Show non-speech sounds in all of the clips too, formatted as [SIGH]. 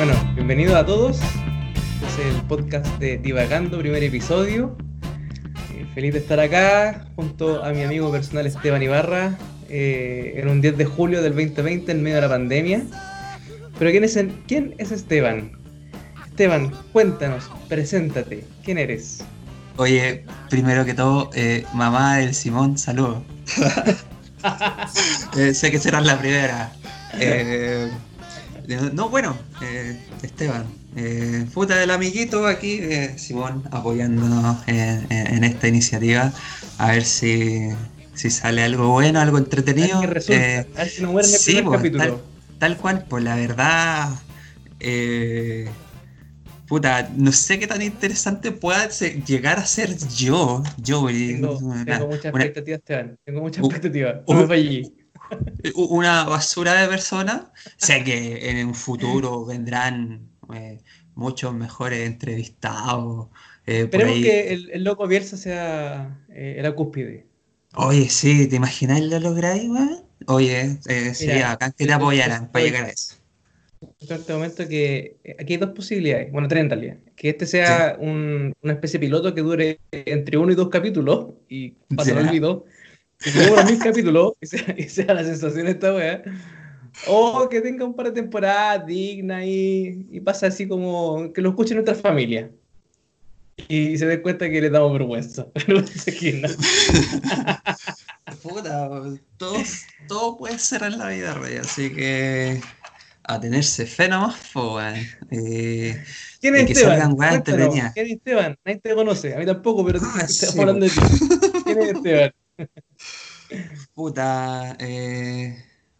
Bueno, bienvenidos a todos. Este es el podcast de Divagando, primer episodio. Eh, feliz de estar acá junto a mi amigo personal Esteban Ibarra eh, en un 10 de julio del 2020 en medio de la pandemia. Pero ¿quién es, el- quién es Esteban? Esteban, cuéntanos, preséntate, ¿quién eres? Oye, primero que todo, eh, mamá del Simón, saludos. [LAUGHS] Eh, sé que serás la primera. Eh, no, bueno, eh, Esteban, eh, puta del amiguito aquí, eh, Simón, apoyándonos en, esta iniciativa. A ver si, si sale algo bueno, algo A ver entretenido. resulta, a ver si nos muere en el sí, primer pues, capítulo. Tal cual, pues la verdad. puta, no sé qué tan interesante pueda llegar a ser yo. Yo, Tengo, una, tengo mucha una- expectativa, Esteban. Tengo mucha Uh, expectativa. uh, No me fallé. Una basura de persona. Sé que en un futuro vendrán eh, muchos mejores entrevistados. eh, Esperemos que el, el loco Bielsa sea eh, la cúspide. Oye, sí, ¿te imaginas lo lográis, weón? Oye, eh, sería bacán que te apoyaran para llegar a eso. En este momento que eh, aquí hay dos posibilidades, bueno, tres en realidad. Que este sea un- una especie de piloto que dure entre uno y dos capítulos y pasa el Ya. Que unos mil capítulos y sea, y sea la sensación de esta wea. O que tenga un par de temporadas dignas y, y pasa así como que lo escuche nuestra familia. Y se den cuenta que le damos vergüenza. [LAUGHS] [LAUGHS] Puta, todo, todo puede ser en la vida, rey, así que a tenerse fe nomás. Eh, ¿Quién es que Esteban? ¿Quién es Esteban? Nadie te conoce, a mí tampoco, pero [LAUGHS] Ah, estamos sí, hablando de ti. ¿Quién es Esteban? Puta, eh,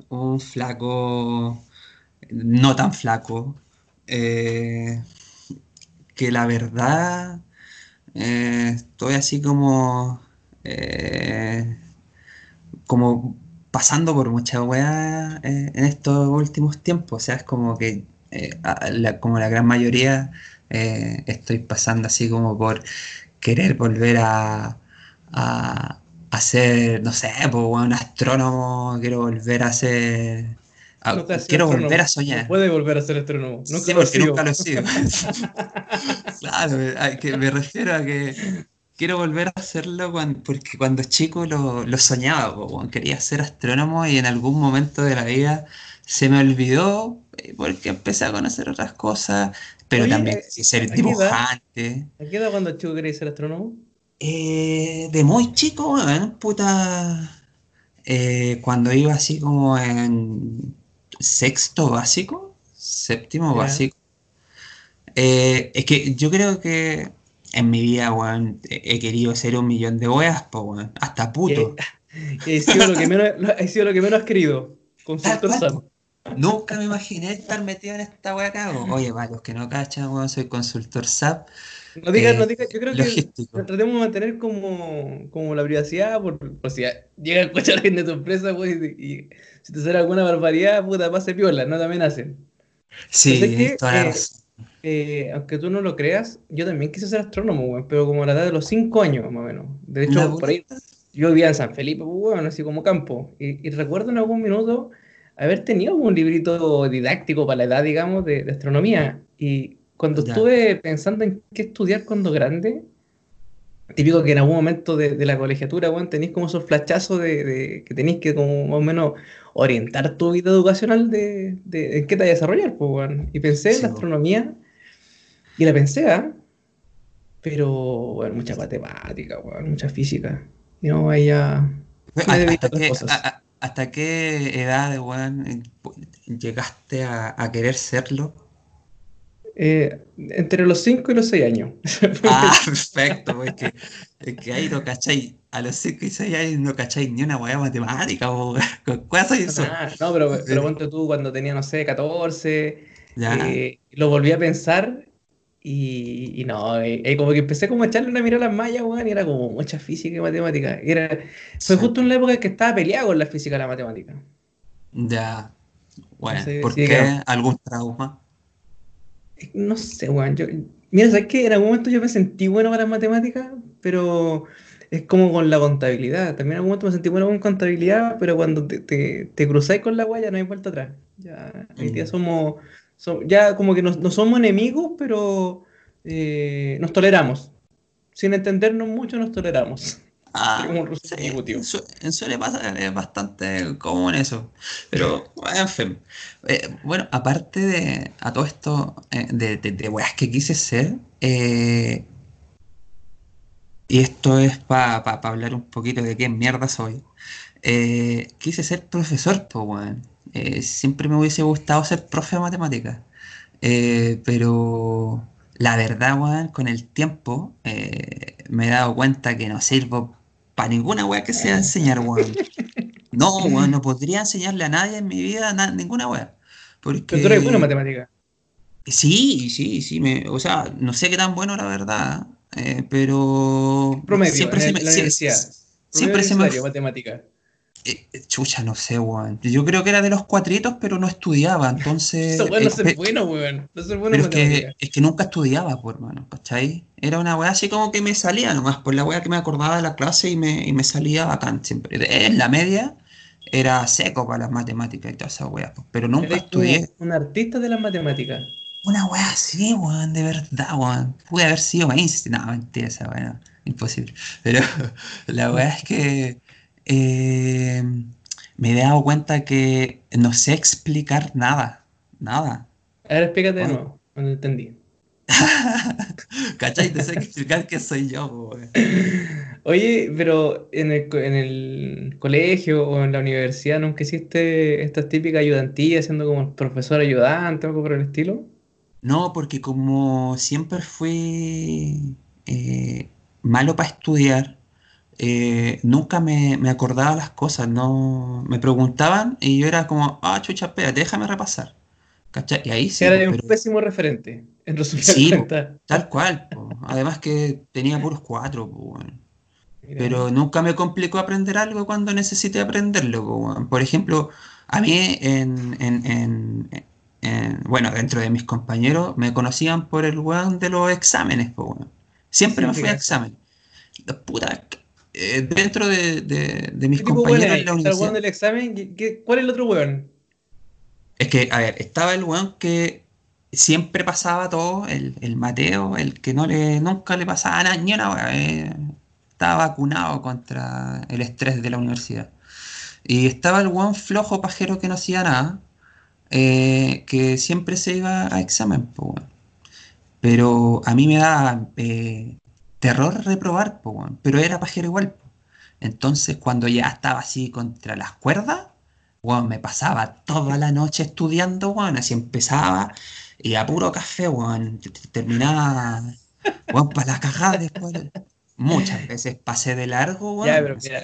un flaco, no tan flaco, eh, que la verdad eh, estoy así como, como pasando por mucha weá en estos últimos tiempos, o sea, es como que, la- como la gran mayoría, estoy pasando así como por querer volver a, a ser, no sé, pues, un astrónomo, quiero volver a ser, a- No quiero astrónomo, volver a No soñar. puede volver a ser astrónomo. Nunca Sí, lo porque nunca lo he sido. [LAUGHS] Claro, a que me refiero a que quiero volver a hacerlo cuan- porque cuando chico lo, lo soñaba, po, weón. quería ser astrónomo y en algún momento de la vida se me olvidó eh, porque empecé a conocer otras cosas, pero Oye, también ser dibujante. ¿A qué edad cuando chico querías ser astrónomo? Eh, de muy chico, weón, puta, eh, cuando iba así como en sexto básico, séptimo básico. Eh, es que yo creo que en mi vida, weón, he querido ser un millón de weas, pues, weón, hasta puto. [LAUGHS] He sido lo que menos, lo- he sido lo que menos has querido. Consultor Sam. Nunca me imaginé estar metido en esta wea acá. Oye, para los que no cachan, weón, soy consultor SAP No digas, Eh, no digas, yo creo que logístico. tratemos de mantener como, como la privacidad, por, por si llega a escuchar alguien de tu empresa, pues, y, y si te sale alguna barbaridad, puta, pase piola, no te amenacen. Sí, es que, toda la eh, razón. Eh, aunque tú no lo creas, yo también quise ser astrónomo, weón, pero como a la edad de los 5 años, más o menos. De hecho, por ahí, yo vivía en San Felipe, pues, weón, así como campo. Y, y recuerdo en algún minuto haber tenido un librito didáctico para la edad, digamos, de, de astronomía. Y cuando Ya. estuve pensando en qué estudiar cuando grande, típico que en algún momento de, de la colegiatura, weón, tenéis como esos flachazos de, de que tenéis que como más o menos orientar tu vida educacional de, de en qué te vas a desarrollar, pues. Y pensé en la astronomía y la pensé, ¿ah? Pero, bueno, mucha matemática, mucha física. Y no me ¿Hasta, a qué, hasta edad, weón, llegaste a, a querer serlo? Eh, entre los 5 y los 6 años. Ah, [LAUGHS] perfecto, pues que, es que ahí no cacháis, a los 5 y 6 años no cacháis ni una weá matemática, po, weón. [LAUGHS] ¿Con cuál soy eso? Ah, no, pero, pero ponte tú cuando tenía, no sé, 14, Ya, eh, lo volví a pensar y, y no, eh, eh, como que empecé como a echarle una mirada a las mallas, weón, y era como mucha física y matemática. Era, fue Sí. justo en la época en que estaba peleado con la física y la matemática. ya. Bueno, Entonces, ¿por sí, qué? claro. ¿Algún trauma? No sé, weón. Yo, mira, ¿sabes qué? En algún momento yo me sentí bueno para matemáticas, pero es como con la contabilidad. También en algún momento me sentí bueno con contabilidad, pero cuando te, te, te cruzáis con la guaya no hay vuelta atrás. Ya, hoy día Mm. somos, ya como que no, somos enemigos, pero eh, nos toleramos. Sin entendernos mucho, nos toleramos. Ah, en suele pasar, es bastante común eso. Pero, en fin. Eh, bueno, aparte de a todo esto eh, de, de, weas que quise ser, eh, y esto es para hablar un poquito de qué mierda soy. quise ser profesor, pues, weón. siempre me hubiese gustado ser profe de matemáticas. pero la verdad, weón, con el tiempo me he dado cuenta que no sirvo para ninguna weá que sea enseñar, weón. [LAUGHS] No, weón, no podría enseñarle a nadie en mi vida ninguna weá. Porque... Pero tú eres bueno en matemática. Sí, sí, sí. Me, o sea, no sé qué tan bueno la verdad, eh, pero... Promedio, siempre se me, siempre se me... matemática. Eh, eh, chucha, no sé, weón. Yo creo que era de los cuatritos, pero no estudiaba, entonces... Eso bueno ser bueno, weón. No ser bueno pero es que, es que nunca estudiaba, por hermano, ¿cachai? Era una weá así como que me salía nomás, por la weá que me acordaba de la clase y me, y me salía bacán siempre. En la media era seco para las matemáticas y todas esas weas, pero nunca estudié. Un artista de las matemáticas. Una weá así, weón, de verdad, weón. Pude haber sido más No, mentira esa weá, imposible. Pero [LAUGHS] la weá es que eh, me he dado cuenta que no sé explicar nada. Nada. A ver, explícate de nuevo, no entendí. [LAUGHS] ¿Cachai? Te sé explicar que soy yo, Oye, pero en el, en el, colegio o en la universidad nunca hiciste estas típicas ayudantías siendo como profesor ayudante o algo por el estilo? No, porque como siempre fui eh, malo para estudiar, eh, nunca me, acordaba las cosas, no me preguntaban y yo era como, ah, chucha, espérate, déjame repasar. ¿Cachai? Y ahí sí. Era un pésimo referente, en resumen. Sí, tal cual. Además que tenía puros cuatro, pero nunca me complicó aprender algo cuando necesité aprenderlo. Por ejemplo, a mí, en, bueno, dentro de mis compañeros, me conocían por el weón de los exámenes. Siempre me fui a examen. Puta, eh, dentro de, de, mis compañeros en la universidad. del examen? cuál es el otro weón? Es que, a ver, estaba el weón que siempre pasaba todo, el, el Mateo, el que no le, nunca le pasaba nada, ni una. Eh, estaba vacunado contra el estrés de la universidad. Y estaba el weón flojo pajero que no hacía nada, eh, que siempre se iba a examen, Pero a mí me da terror reprobar, pero era pajero igual. Entonces, cuando ya estaba así contra las cuerdas, bueno, me pasaba toda la noche estudiando, bueno, así empezaba y a puro café, bueno, terminaba bueno, para la cagada después. Muchas veces pasé de largo, bueno, Ya, pero mira,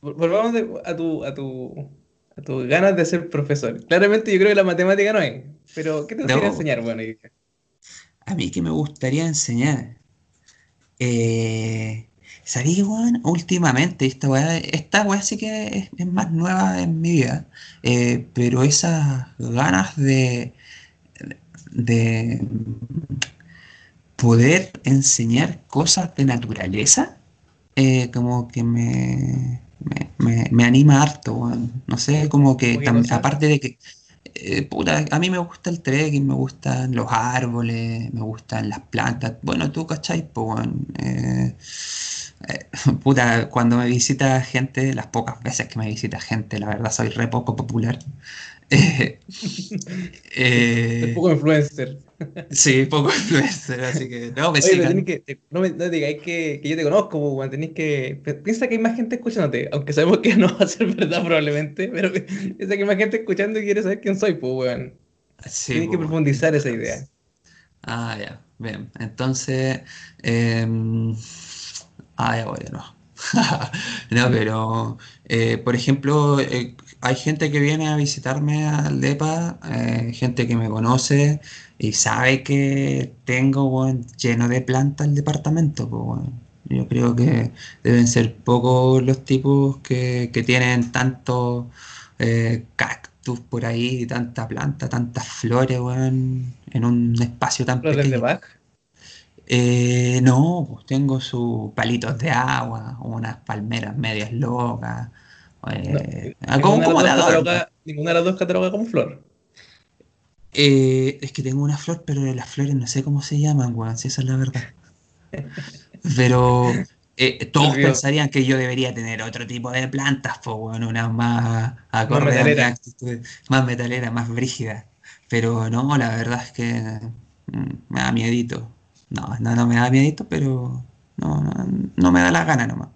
volvamos a, tu, a, tu, a tus ganas de ser profesor. Claramente yo creo que la matemática no es, pero ¿qué te gustaría enseñar, bueno? A mí que me gustaría enseñar. Eh, ¿Sabéis, weón? Últimamente, esta weá, esta weá sí que es, más nueva en mi vida, eh, pero esas ganas de, de poder enseñar cosas de naturaleza, eh, como que me, me, anima harto, weón. No sé, como que aparte de que eh, a mí me gusta el trekking, me gustan los árboles, me gustan las plantas. Bueno, tú, ¿cachai? Pues, eh, eh, [LAUGHS] puta, cuando me visita gente, las pocas veces que me visita gente, la verdad soy re poco popular. [LAUGHS] Eh, [LAUGHS] poco influencer. Sí, poco influencer, así que no me Oye, Que, no me no digáis que, que, yo te conozco, pues, tenéis que. Piensa que hay más gente escuchándote, aunque sabemos que no va a ser [LAUGHS] verdad probablemente, pero piensa que hay más gente escuchando y quiere saber quién soy, pues, weón. Sí, Tienes que profundizar esa idea. Ah, ya, bien. Entonces. Eh... Ah, ya, bueno, [LAUGHS] no. no, pero, eh, por ejemplo, eh, hay gente que viene a visitarme al DEPA, eh, gente que me conoce y sabe que tengo lleno de plantas el departamento. Pues, Yo creo que deben ser pocos los tipos que, tienen tanto cactus por ahí, tanta planta, tantas flores en un espacio tan pequeño. Eh, no, pues tengo sus palitos de agua, unas palmeras medias locas. Eh, ah, ninguna, de las dos cataloga como flor. Eh, es que tengo una flor, pero las flores no sé cómo se llaman, weón, si esa es la verdad. Pero eh, todos pensarían que yo debería tener otro tipo de plantas, pues, weón, unas más acorde a mi actitud, más metalera, más brígida. Pero no, la verdad es que mm, me da miedito. No, no, no me da miedito, pero no, no, no me da la gana nomás.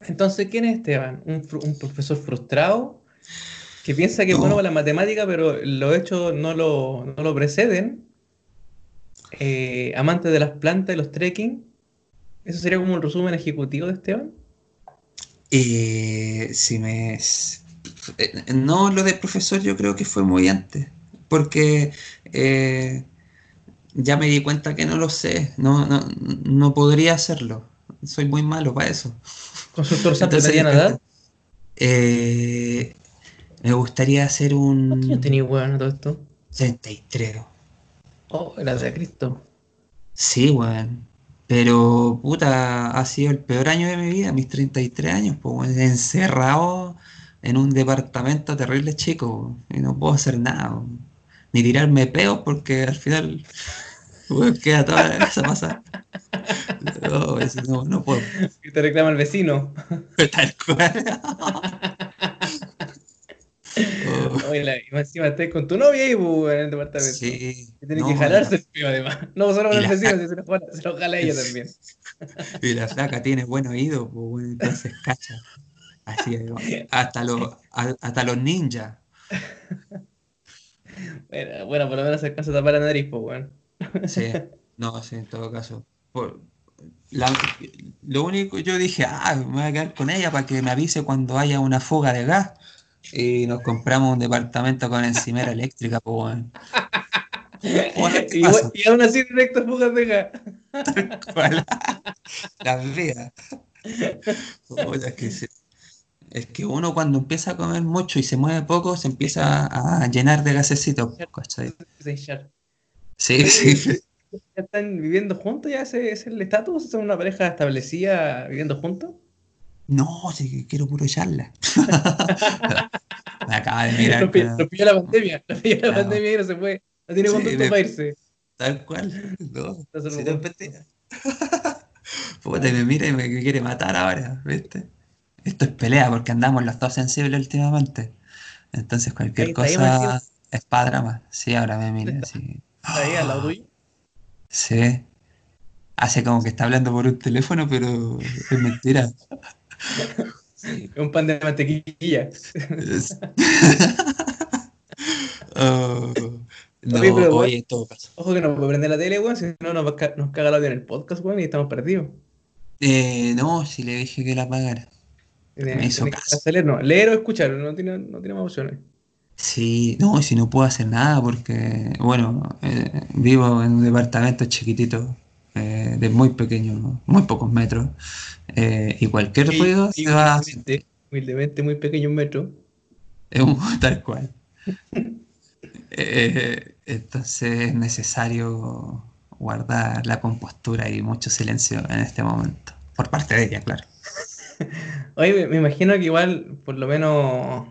Entonces, ¿quién es Esteban? ¿Un, un profesor frustrado? que piensa que es bueno para la matemática, pero los hechos no lo, no lo preceden. Eh, amante de las plantas y los trekking. ¿Eso sería como un resumen ejecutivo de Esteban? Eh, si me. Eh, no, lo de profesor yo creo que fue muy antes. Porque eh, ya me di cuenta que no lo sé. No, no, no podría hacerlo. Soy muy malo para eso. ¿Consultor Santo Mediana edad? Eh, me gustaría hacer un. ¿Cuántos años tenías, weón, todo esto? 33. Oh, gracias a Cristo. Sí, weón. Pero, puta, ha sido el peor año de mi vida, mis 33 años, pues, encerrado en un departamento terrible chico, y no puedo hacer nada, ni tirarme peos porque al final queda toda la [LAUGHS] casa pasar. [LAUGHS] No, no, no puedo. Y te reclama el vecino. [LAUGHS] Tal cual. [LAUGHS] Oye, y encima estás con tu novia ahí, pues, en el departamento. Sí. Y tiene que jalarse el pío, además. No solo con el vecino, se lo, jala, se lo jala ella también. Y la flaca tiene buen oído, pues, bueno, entonces cacha. Así, hasta los, hasta los ninjas. Bueno, bueno, por lo menos alcanza a tapar la nariz, pues, bueno. Sí, no, sí, en todo caso. Por, la, lo único, yo dije, ah, me voy a quedar con ella para que me avise cuando haya una fuga de gas y nos compramos un departamento con encimera eléctrica, pues, [LAUGHS] bueno. y, y, aún así directo fugas de gas. [LAUGHS] Las vías. es, que es que uno cuando empieza a comer mucho y se mueve poco, se empieza a llenar de gasecito. Sí, sí. ¿Ya están viviendo juntos? ¿Ya ese es el estatus? ¿Son una pareja establecida viviendo juntos? No, sí, quiero puro echarla. [LAUGHS] Me acaba de mirar. Lo, pilló la pandemia. Lo pilló la pandemia y no se fue. No tiene sí, para irse. Tal cual. No. Si no [LAUGHS] Puta, me mira y me quiere matar ahora, ¿viste? Esto es pelea porque andamos los dos sensibles últimamente. Entonces cualquier cosa es para drama. Sí, ahora me mira. Sí. ¿Está ahí al lado tuyo? Sí. Hace como que está hablando por un teléfono, pero es mentira. Un pan de mantequilla. [LAUGHS] oh, no, oye, en todo caso. Ojo que no puede prender la tele, weón, si no nos, nos caga el audio en el podcast, weón, y estamos perdidos. Eh, no, si le dije que la pagara. me hizo caso. Leer, no. leer o escuchar, no tiene, no tiene más opciones. Sí, no, si no puedo hacer nada porque, bueno, eh, vivo en un departamento chiquitito eh, de muy pequeño, muy pocos metros, eh, y cualquier ruido se va a... Humildemente muy pequeño un metro. Es un, [LAUGHS] tal cual. Eh, entonces es necesario guardar la compostura y mucho silencio en este momento, por parte de ella, claro. [LAUGHS] Oye, me, imagino que igual, por lo menos,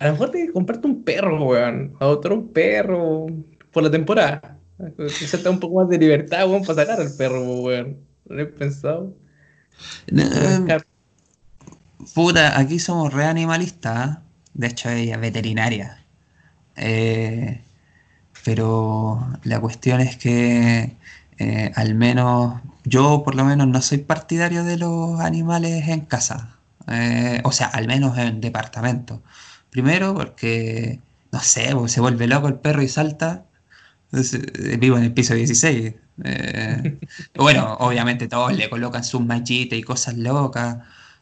a lo mejor te comprarte un perro, weón, adoptar un perro por la temporada. Necesita un poco más de libertad, weón, para sacar al perro, weón. ¿Lo he pensado? puta, aquí somos re animalistas. ¿eh? De hecho, ella es veterinaria. Eh, pero la cuestión es que eh, al menos yo por lo menos no soy partidario de los animales en casa. o sea, al menos en departamento. Primero porque, no sé, se vuelve loco el perro y salta eh, vivo en el piso 16. Eh, [LAUGHS] bueno, obviamente todos le colocan sus mallitas y cosas locas,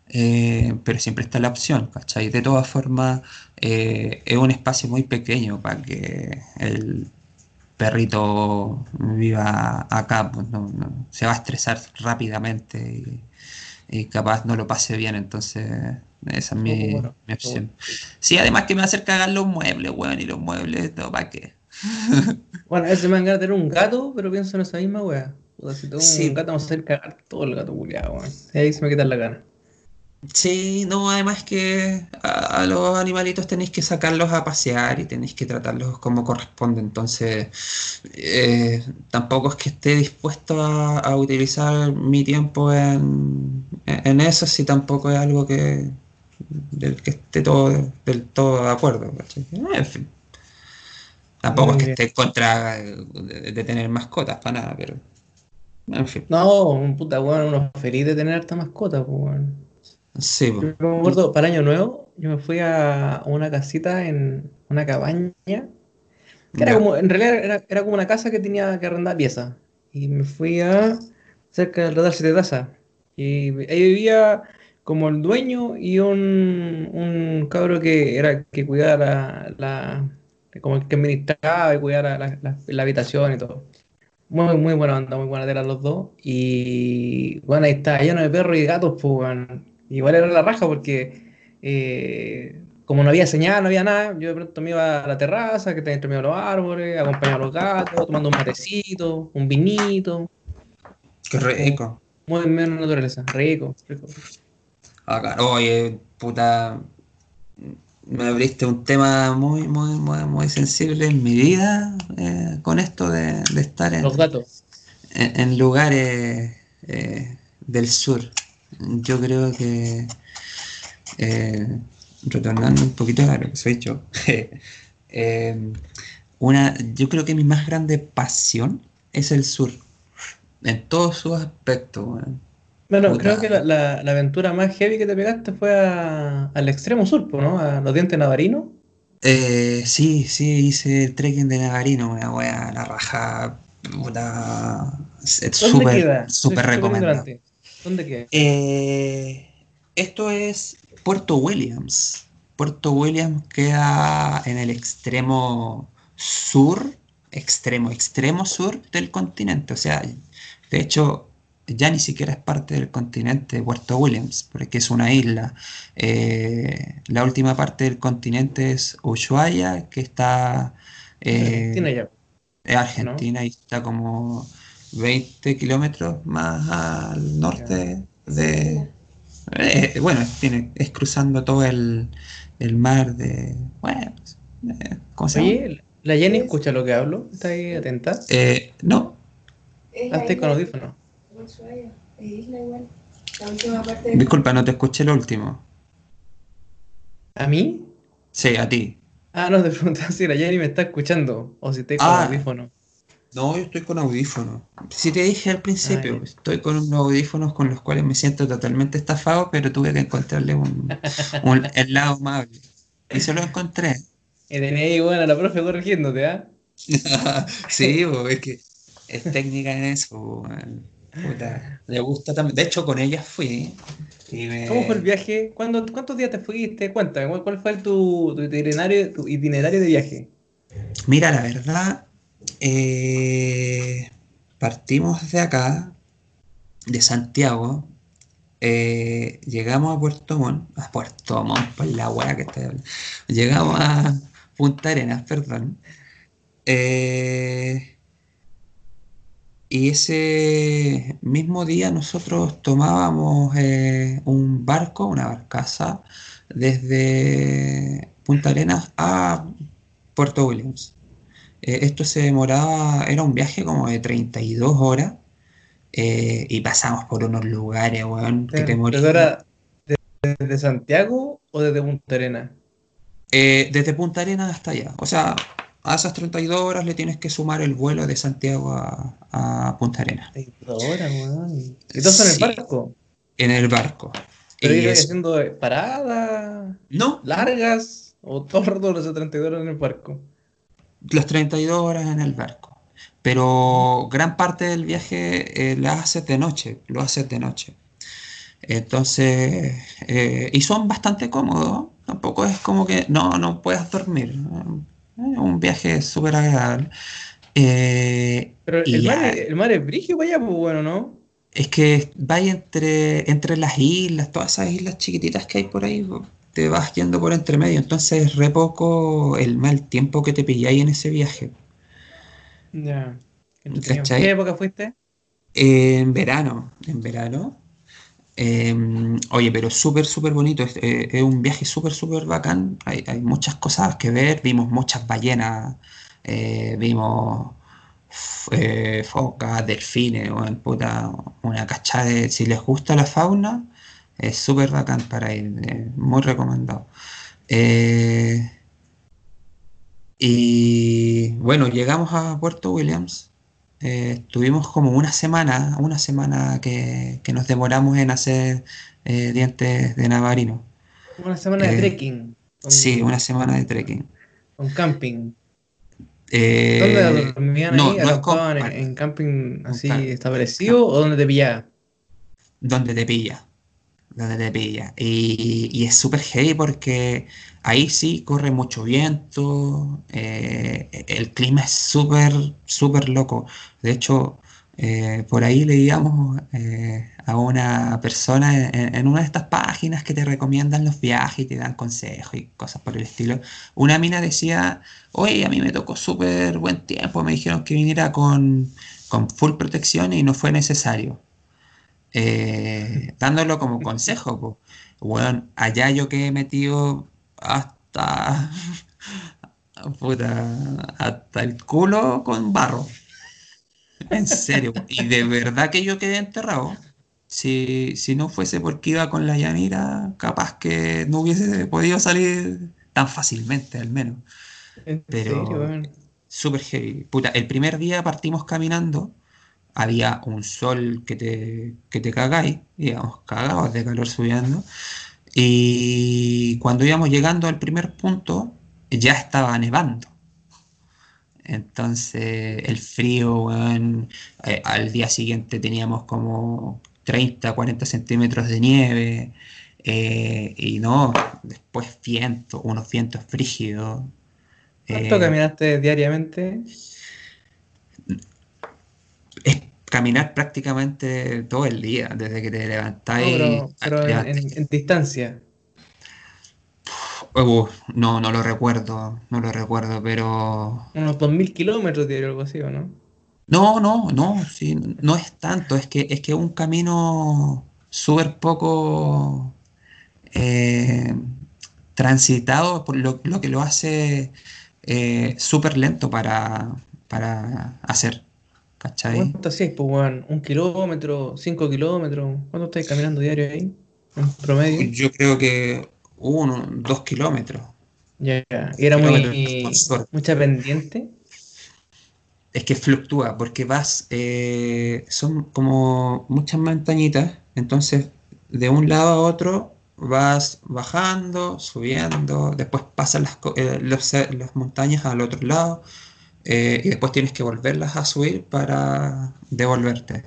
eh, pero siempre está la opción, ¿cachai? De todas formas, es un espacio muy pequeño para que el perrito viva acá, pues se va a estresar rápidamente y, capaz no lo pase bien, entonces esa es mi, opción. Sí, además que me va a hacer cagar los muebles, weón, y los muebles, todo para qué. [LAUGHS] Bueno, a veces me van a tener un gato, pero pienso en esa misma wea. si tengo un gato, vamos a hacer cagar todo el gato culiado, weón. Ahí se me quita la gana. Sí, no, además que a, a los animalitos tenéis que sacarlos a pasear y tenéis que tratarlos como corresponde. Entonces, eh, tampoco es que esté dispuesto a, a utilizar mi tiempo en, en eso, si tampoco es algo que del que esté todo del todo de acuerdo. ¿cachai? En fin, tampoco Muy es que esté en contra de, de tener mascotas para nada, pero en fin. No, un puta weón, uno feliz de tener harta mascota, pues weón. Sí. Yo me acuerdo, para Año Nuevo, yo me fui a una casita en una cabaña, que era como, en realidad era, era como una casa que tenía que arrendar piezas. Y me fui a cerca del Radar Siete Taza. Y ahí vivía como el dueño y un, un cabro que era que cuidaba la, la- como el que administraba y cuidaba la, la- la habitación y todo. Muy, muy buena onda, muy buena tela los dos. Y bueno, ahí está lleno de perros y gatos, pues weón. Igual era la raja porque eh, como no había señal, no había nada, yo de pronto me iba a la terraza, que está entre medio de los árboles, acompañaba a los gatos, tomando un matecito, un vinito, Qué rico. muy en la naturaleza, rico, rico. Acá, oye, puta, me abriste un tema muy, muy, muy, muy sensible en mi vida eh, con esto de, de estar en, Los gatos. en- en lugares eh, del sur. Yo creo que, eh, retornando un poquito a lo que soy yo, [LAUGHS] una, yo creo que mi más grande pasión es el sur, en todos sus aspectos. weón. Bueno, Puta. creo que la, la- la aventura más heavy que te pegaste fue a- al extremo sur, ¿no? A los dientes navarinos. Eh, sí, sí, hice el trekking de Nagarino, una wea, la raja, puta, es es ¿Dónde súper, súper recomendado. ignorante. ¿Dónde queda? Eh, esto es Puerto Williams. Puerto Williams queda en el extremo sur, extremo, extremo sur del continente. O sea, de hecho, ya ni siquiera es parte del continente de Puerto Williams, porque es una isla. Eh, la última parte del continente es Ushuaia, que está eh, Argentina ya. es Argentina y está como 20 kilómetros más al norte de... eh, bueno, tiene, es cruzando todo el, el mar de... Bueno, eh, ¿cómo se llama? La Jenny escucha lo que hablo. ¿Está ahí atenta? Eh, no, Es Ah, con audífonos. De Ushuaia, es isla igual. La última parte del disculpa, no te escuché lo último. ¿A mí? Sí, a ti. Ah, no, te preguntaba si la Jenny me está escuchando o si estoy con Ah. audífonos. No, yo estoy con audífonos. Si te dije al principio, Ah, estoy con unos audífonos con los cuales me siento totalmente estafado, pero tuve que encontrarle un, un- el lado amable. Y se lo encontré. Y tenía ahí, bueno, a la profe corrigiéndote, ¿ah? [LAUGHS] Sí, bo, es que es técnica en eso. bo. Puta, le gusta también. De hecho, con ella fui. Y me... ¿Cómo fue el viaje? ¿Cuándo- ¿Cuántos días te fuiste? Cuéntame, ¿cuál, cuál fue tu, tu itinerario, tu itinerario de viaje? Mira, la verdad, eh, partimos de acá, de Santiago, eh, llegamos a Puerto Montt, a Puerto Montt, por la weá que estoy hablando. Llegamos a Punta Arenas, perdón. Eh, y ese mismo día nosotros tomábamos eh, un barco, una barcaza, desde Punta Arenas a Puerto Williams. Eh, esto se demoraba, era un viaje como de 32 horas eh, y pasamos por unos lugares, weón, que te ¿Pero morías. desde Santiago o desde Punta Arenas? Eh, desde Punta Arenas hasta allá. O sea, a esas 32 horas le tienes que sumar el vuelo de Santiago a, a Punta Arenas 32 horas, weón. ¿Y todos en el barco? en el barco. ¿Pero Y es- haciendo paradas no, largas o rato los 32 horas en el barco? las 32 horas en el barco. Pero gran parte del viaje eh, la haces de noche, lo haces de noche. Entonces, eh, y son bastante cómodos, tampoco es como que no, no puedas dormir. Es un viaje súper agradable. Eh, Pero el mar, ya- el mar es brígido para allá, pues bueno, ¿no? es que vais entre, entre las islas, todas esas islas chiquititas que hay por ahí, te vas yendo por entre medio. Entonces, es re poco el mal tiempo que te pilláis en ese viaje. Ya. ¿Cachai? ¿Qué época fuiste? En verano, en verano. Em, oye, pero súper, súper bonito. Es, eh, un viaje súper, súper bacán. Hay, muchas cosas que ver. Vimos muchas ballenas. eh, vimos eh, focas, delfines, puta, una cachada de... Si les gusta la fauna, es súper bacán para ir. muy recomendado. Y bueno, llegamos a Puerto Williams. Eh, estuvimos como una semana, una semana que, que nos demoramos en hacer eh, dientes de navarino. Una semana de Eh, trekking. Con, Sí, una semana de trekking. con camping. Eh, ¿Dónde dormían no, ahí? no es con- ¿Acampaban en, en camping así establecido o dónde te pillaba? donde te pilla, donde te. Y, es súper heavy porque ahí sí corre mucho viento, eh, el clima es súper, súper loco. De hecho, eh, por ahí leíamos eh, a una persona en, en una de estas páginas que te recomiendan los viajes y te dan consejos y cosas por el estilo. Una mina decía, oye, a mí me tocó súper buen tiempo, me dijeron que viniera con, con full protección y no fue necesario eh, dándolo como consejo, po. Bueno, allá yo quedé metido hasta, puta, hasta el culo con barro. En serio. Y de verdad que yo quedé enterrado. Si, si no fuese porque iba con la Yanira, capaz que no hubiese podido salir tan fácilmente, al menos. ¿En Pero-? Súper heavy. Puta, el primer día partimos caminando, había un sol que te, que te cagáis, íbamos cagados de calor subiendo, y cuando íbamos llegando al primer punto, ya estaba nevando. Entonces, el frío, weón, eh, al día siguiente teníamos como 30, 40 centímetros de nieve, eh, y no, después viento, unos vientos frígidos. ¿Cuánto eh, caminaste diariamente? es caminar prácticamente todo el día, desde que te No, levantáis. pero, pero en, levant- en- en distancia. Uh, no, no lo recuerdo, no lo recuerdo, pero... Unos 2.000 kilómetros diario, algo así, ¿o no? No, no, no, sí, no es tanto, es que es que un camino súper poco eh, transitado, por lo, lo que lo hace eh, súper lento para, para hacer, ¿cachai? ¿Cuánto hacías, pues, weón? ¿Un kilómetro? ¿Cinco kilómetros? ¿Cuánto estáis caminando diario ahí? En promedio. Yo creo que uno, dos kilómetros. Ya, ya. Y era muy mucha pendiente. Es que fluctúa, porque vas, eh, son como muchas montañitas, entonces de un lado a otro vas bajando, subiendo, después pasan las, eh, los- las montañas al otro lado, eh, y después tienes que volverlas a subir para devolverte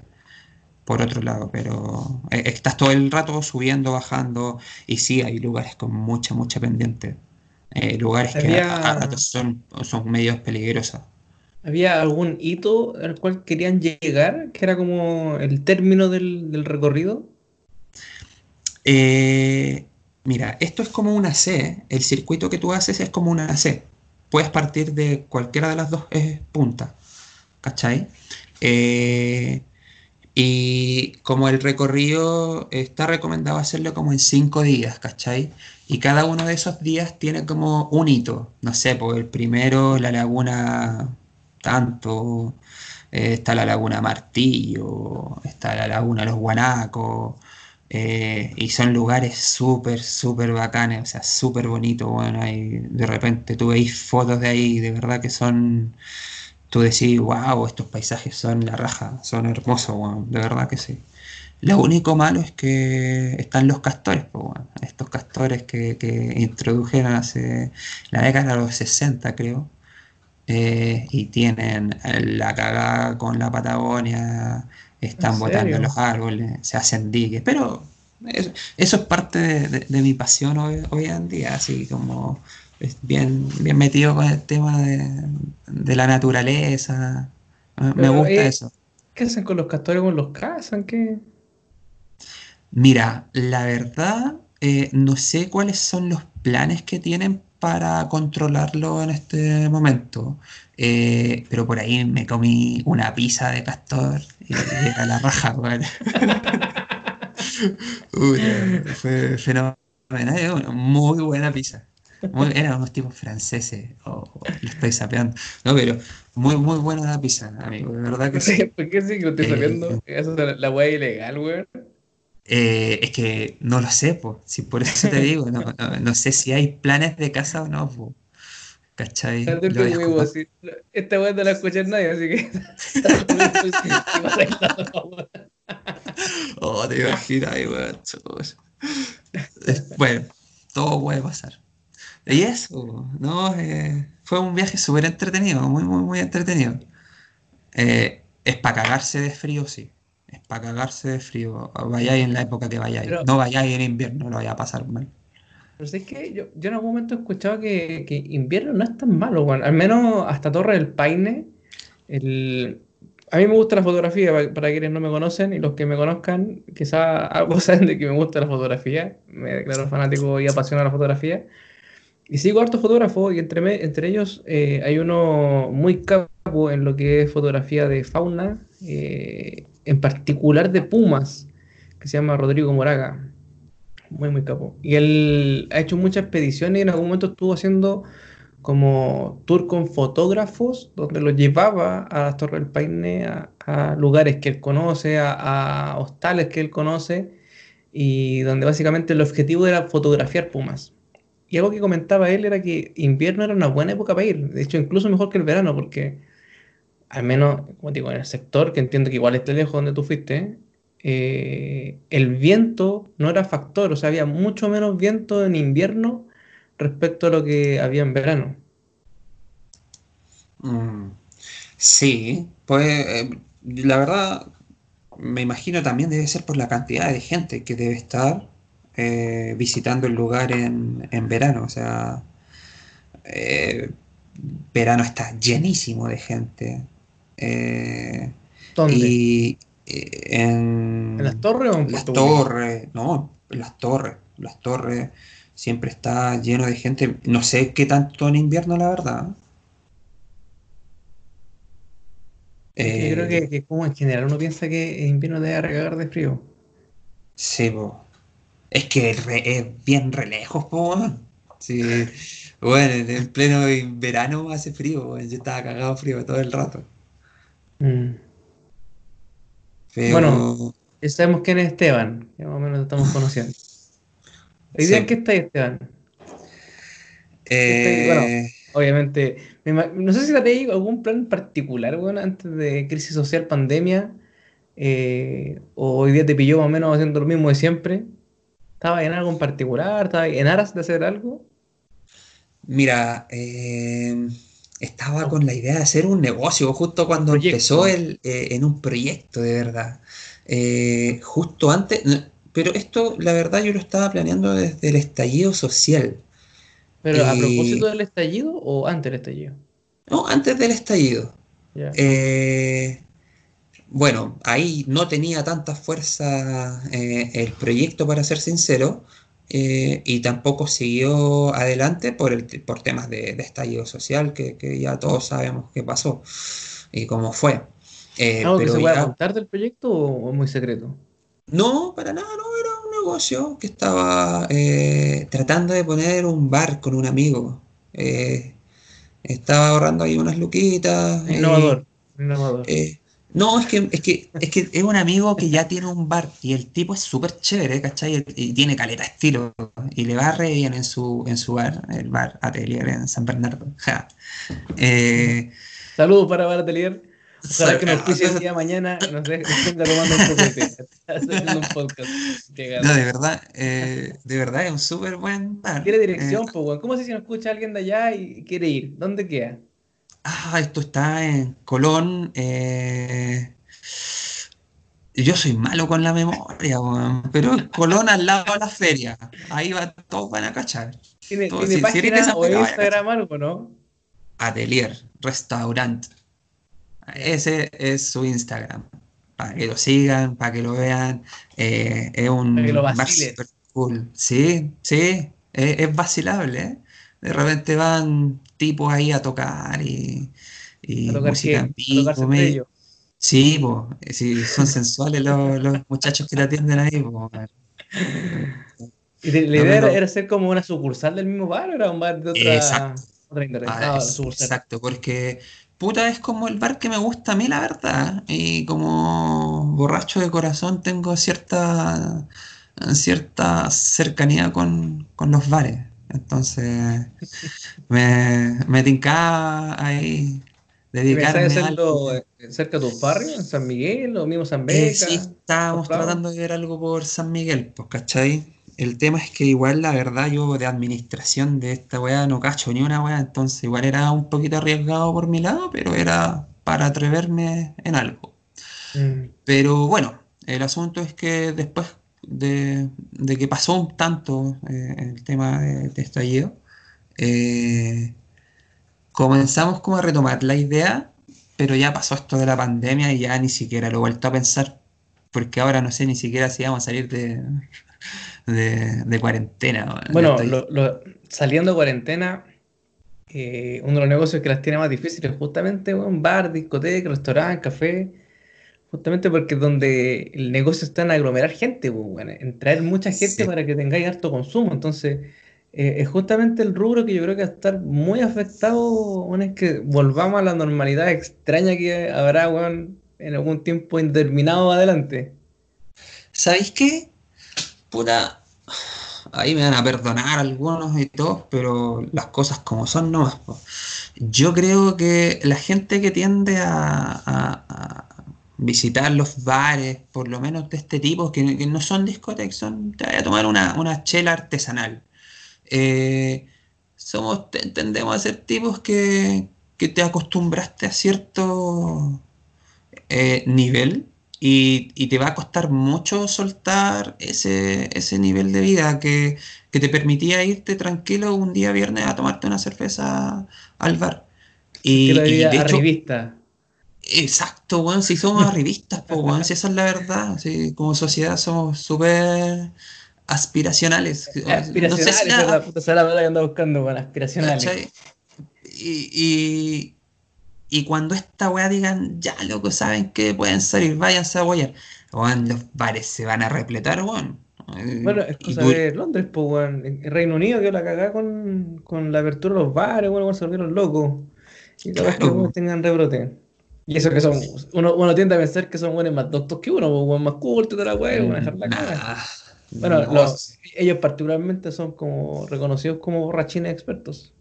por otro lado, pero eh, estás todo el rato subiendo, bajando, y sí, hay lugares con mucha, mucha pendiente, eh, lugares que Había- a, a ratos son, son medios peligrosos. ¿Había algún hito al cual querían llegar? Que era como el término del, del recorrido. Eh, mira, esto es como una C. El circuito que tú haces es como una C. Puedes partir de cualquiera de las dos eh, puntas. ¿Cachai? Eh, y como el recorrido está recomendado hacerlo como en cinco días, ¿cachai? Y cada uno de esos días tiene como un hito. No sé, pues el primero, la laguna tanto, eh, está la laguna Martillo, está la laguna Los Guanacos. Eh, y son lugares súper, súper bacanes, o sea, súper bonitos, bueno, de repente tú veis fotos de ahí, de verdad que son, tú decís, wow, estos paisajes son la raja, son hermosos, de verdad que sí. Lo único malo es que están los castores, pues, estos castores que, que introdujeron hace la década de los 60, creo, eh, y tienen la cagada con la Patagonia, están ¿En botando los árboles, se hacen diques, pero es- eso es parte de, de- de mi pasión hoy, hoy en día, así como bien, bien metido con el tema de, de la naturaleza. Me- Pero, gusta eh, eso. ¿Qué hacen con los castores? ¿Con los cazan? ¿Qué? Mira, la verdad, eh, no sé cuáles son los planes que tienen para controlarlo en este momento, eh, pero por ahí me comí una pizza de castor y era la raja. [LAUGHS] Uy, fue fenomenal. eh, Muy buena pizza. Muy- eran unos tipos franceses. Oh, lo estoy sapeando. No, pero muy, muy buena la pizza, amigo. De verdad que sí. [LAUGHS] ¿Por qué sí que lo estoy Eh, sabiendo? Eso es la weá ilegal, weón. Eh, es que no lo sé, pues. Si por [LAUGHS] eso te digo, no, no, no sé si hay planes de casa o no, po. ¿Cachai? Desconozco. así. Esta weá no la escucha nadie, así que. [LAUGHS] [LAUGHS] Oh, te imaginas, weón, Bueno, todo puede pasar. Y eso, ¿no? Eh, fue un viaje súper entretenido, muy, muy, muy entretenido. Eh, es para cagarse de frío, sí. Es para cagarse de frío. Vayáis en la época que vayáis. Pero- No vayáis en invierno, lo vaya a pasar mal. Pero es que yo, yo en algún momento he escuchado que, que invierno no es tan malo, weón. Al menos hasta Torre del Paine. El... A mí me gusta la fotografía, pa- para quienes no me conocen y los que me conozcan, quizá algo [LAUGHS] saben de que me gusta la fotografía. Me declaro fanático y apasionado de la fotografía. Y sigo hartos fotógrafos y entre, entre ellos eh, hay uno muy capo en lo que es fotografía de fauna, eh, en particular de pumas, que se llama Rodrigo Moraga. Muy, muy capo. Y él ha hecho muchas expediciones y en algún momento estuvo haciendo como tour con fotógrafos, donde los llevaba a las Torres del Paine, a, lugares que él conoce, a, a hostales que él conoce, y donde básicamente el objetivo era fotografiar pumas. Y algo que comentaba él era que invierno era una buena época para ir, de hecho incluso mejor que el verano, porque al menos, como digo, en el sector, que entiendo que igual está lejos donde tú fuiste, eh, el viento no era factor, o sea, había mucho menos viento en invierno respecto a lo que había en verano. Mm, sí, pues eh, la verdad me imagino también debe ser por la cantidad de gente que debe estar eh, visitando el lugar en, en verano. O sea, verano está llenísimo de gente. Eh, ¿Dónde? y eh, en ¿En las torres o en las torres, no, las torres, las torres siempre está lleno de gente. No sé qué tanto en invierno, la verdad. Yo creo Eh, que, que como en general uno piensa que en invierno debe regalar de frío. Sí, po. Es que es, re- es bien re lejos, po. Sí, bueno, en, en pleno verano hace frío. Yo estaba cagado frío todo el rato. Mm. Pero Bueno. Ya sabemos quién es Esteban, ya más o menos lo estamos [LAUGHS] conociendo. ¿Hoy día Sí. qué está Esteban? eh, bueno. Obviamente, no sé si te digo algún plan particular, weón, antes de crisis social, pandemia, eh, o hoy día te pilló más o menos haciendo lo mismo de siempre. ¿Estaba en algo en particular? ¿Estaba en aras de hacer algo? mira, eh, estaba con la idea de hacer un negocio justo cuando Proyecto. empezó el, eh, en un proyecto de verdad. Eh, justo antes, pero esto, la verdad, yo lo estaba planeando desde el estallido social. ¿Pero a Y- propósito del estallido o antes del estallido? No, antes del estallido. Eh, bueno, ahí no tenía tanta fuerza eh, el proyecto, para ser sincero, eh, y tampoco siguió adelante por, el, por temas de, de estallido social, que, que ya todos sabemos qué pasó y cómo fue. Eh, ¿Algo que se contar del proyecto o o muy secreto? no, para nada, no, era un negocio que estaba eh, tratando de poner un bar con un amigo. Eh, estaba ahorrando ahí unas luquitas. eh, Innovador, innovador. No, es que, es que es que es un amigo que ya tiene un bar y el tipo es súper chévere, ¿cachai? Y tiene caleta estilo y le va re bien en su, en su bar, el bar Atelier en San Bernardo. Ja. Eh, Saludos para Bar Atelier. Ojalá que nos pise el día de mañana nos tomando un. Haciendo un podcast. No, de verdad, eh, de verdad es un súper buen bar. Tiene dirección, Eh, pues. ¿Cómo sé si nos escucha alguien de allá y quiere ir? ¿Dónde queda? Ah, esto está en Colón. eh, yo soy malo con la memoria, pero Colón al lado de la feria. Ahí va, todos van a cachar. ¿Tiene, si- si página esa o pega, vaya a Instagram algo, no? Atelier, restaurante. Ese es su Instagram. Para que lo sigan, para que lo vean. Eh, es un Para que lo vaciles. cool. Sí, sí, es, es vacilable. ¿eh? De repente van tipos ahí a tocar y, y A tocar música qué? A ellos. Sí, po, sí, son sensuales los, los muchachos que te atienden ahí, po. ¿Y la idea era, ser como una sucursal del mismo bar o era un bar de otra, Exacto. otra? Ah, Ah, es- exacto, porque puta es como el bar que me gusta a mí, la verdad. Y como borracho de corazón tengo cierta, cierta cercanía con, con los bares. Entonces me, me tincaba ahí ¿Y dedicarme hacerlo algo. eh, cerca de tus barrios, en San Miguel o mismo San Eh, Beca? sí, estábamos tratando de ver algo por San Miguel, pues, ¿cachai? El tema es que igual la verdad yo de administración de esta weá no cacho ni una weá, entonces igual era un poquito arriesgado por mi lado, pero era para atreverme en algo. Mm. Pero bueno, el asunto es que después de, de que pasó un tanto eh, el tema de, de estallido, eh, comenzamos como a retomar la idea, pero ya pasó esto de la pandemia y ya ni siquiera lo he vuelto a pensar, porque ahora no sé ni siquiera si vamos a salir de, [LAUGHS] de, de cuarentena. Bueno, lo- lo- saliendo de cuarentena, eh, uno de los negocios que las tiene más difíciles es justamente un bar, discoteca, restaurante, café, justamente porque es donde el negocio está en aglomerar gente, pues, bueno, en traer mucha gente Sí. para que tengáis harto consumo. Entonces, eh, es justamente el rubro que yo creo que va a estar muy afectado una vez que volvamos a la normalidad extraña que habrá, weón, en algún tiempo indeterminado adelante. ¿Sabéis qué? Puta, ahí me van a perdonar algunos y todos, pero las cosas como son nomás. Yo creo que la gente que tiende a visitar los bares, por lo menos de este tipo, que, que no son discotecas, son, te vaya a tomar una, una chela artesanal. Eh, somos, te- tendemos a ser tipos que, que te acostumbraste a cierto eh, nivel y, y te va a costar mucho soltar ese, ese nivel de vida que, que te permitía irte tranquilo un día viernes a tomarte una cerveza al bar. Y, y vida de hecho, arribista. Exacto, weón, si somos [LAUGHS] arribistas, pues, weón, si esa es la verdad, si como sociedad somos súper aspiracionales. No sé si Aspiracionales, la- esa es la puta esa es la palabra que ando buscando, con aspiracionales. Y, y, y cuando esta weá digan, ya loco, saben que pueden salir, váyanse a guayar, weón, los bares se van a repletar, weón. Bueno, es cosa de Londres, pues, weón. En Reino Unido que la cagá con, con la apertura de los bares, bueno, weón, se volvieron locos. Y que Claro. weón, tengan rebrote. Y eso que son, uno, uno tiende a pensar que son buenos más doctos que uno, weón, más cultos de la weá, weón, dejar la cara. Nah, Bueno, no, los- ellos particularmente son como reconocidos como borrachines expertos.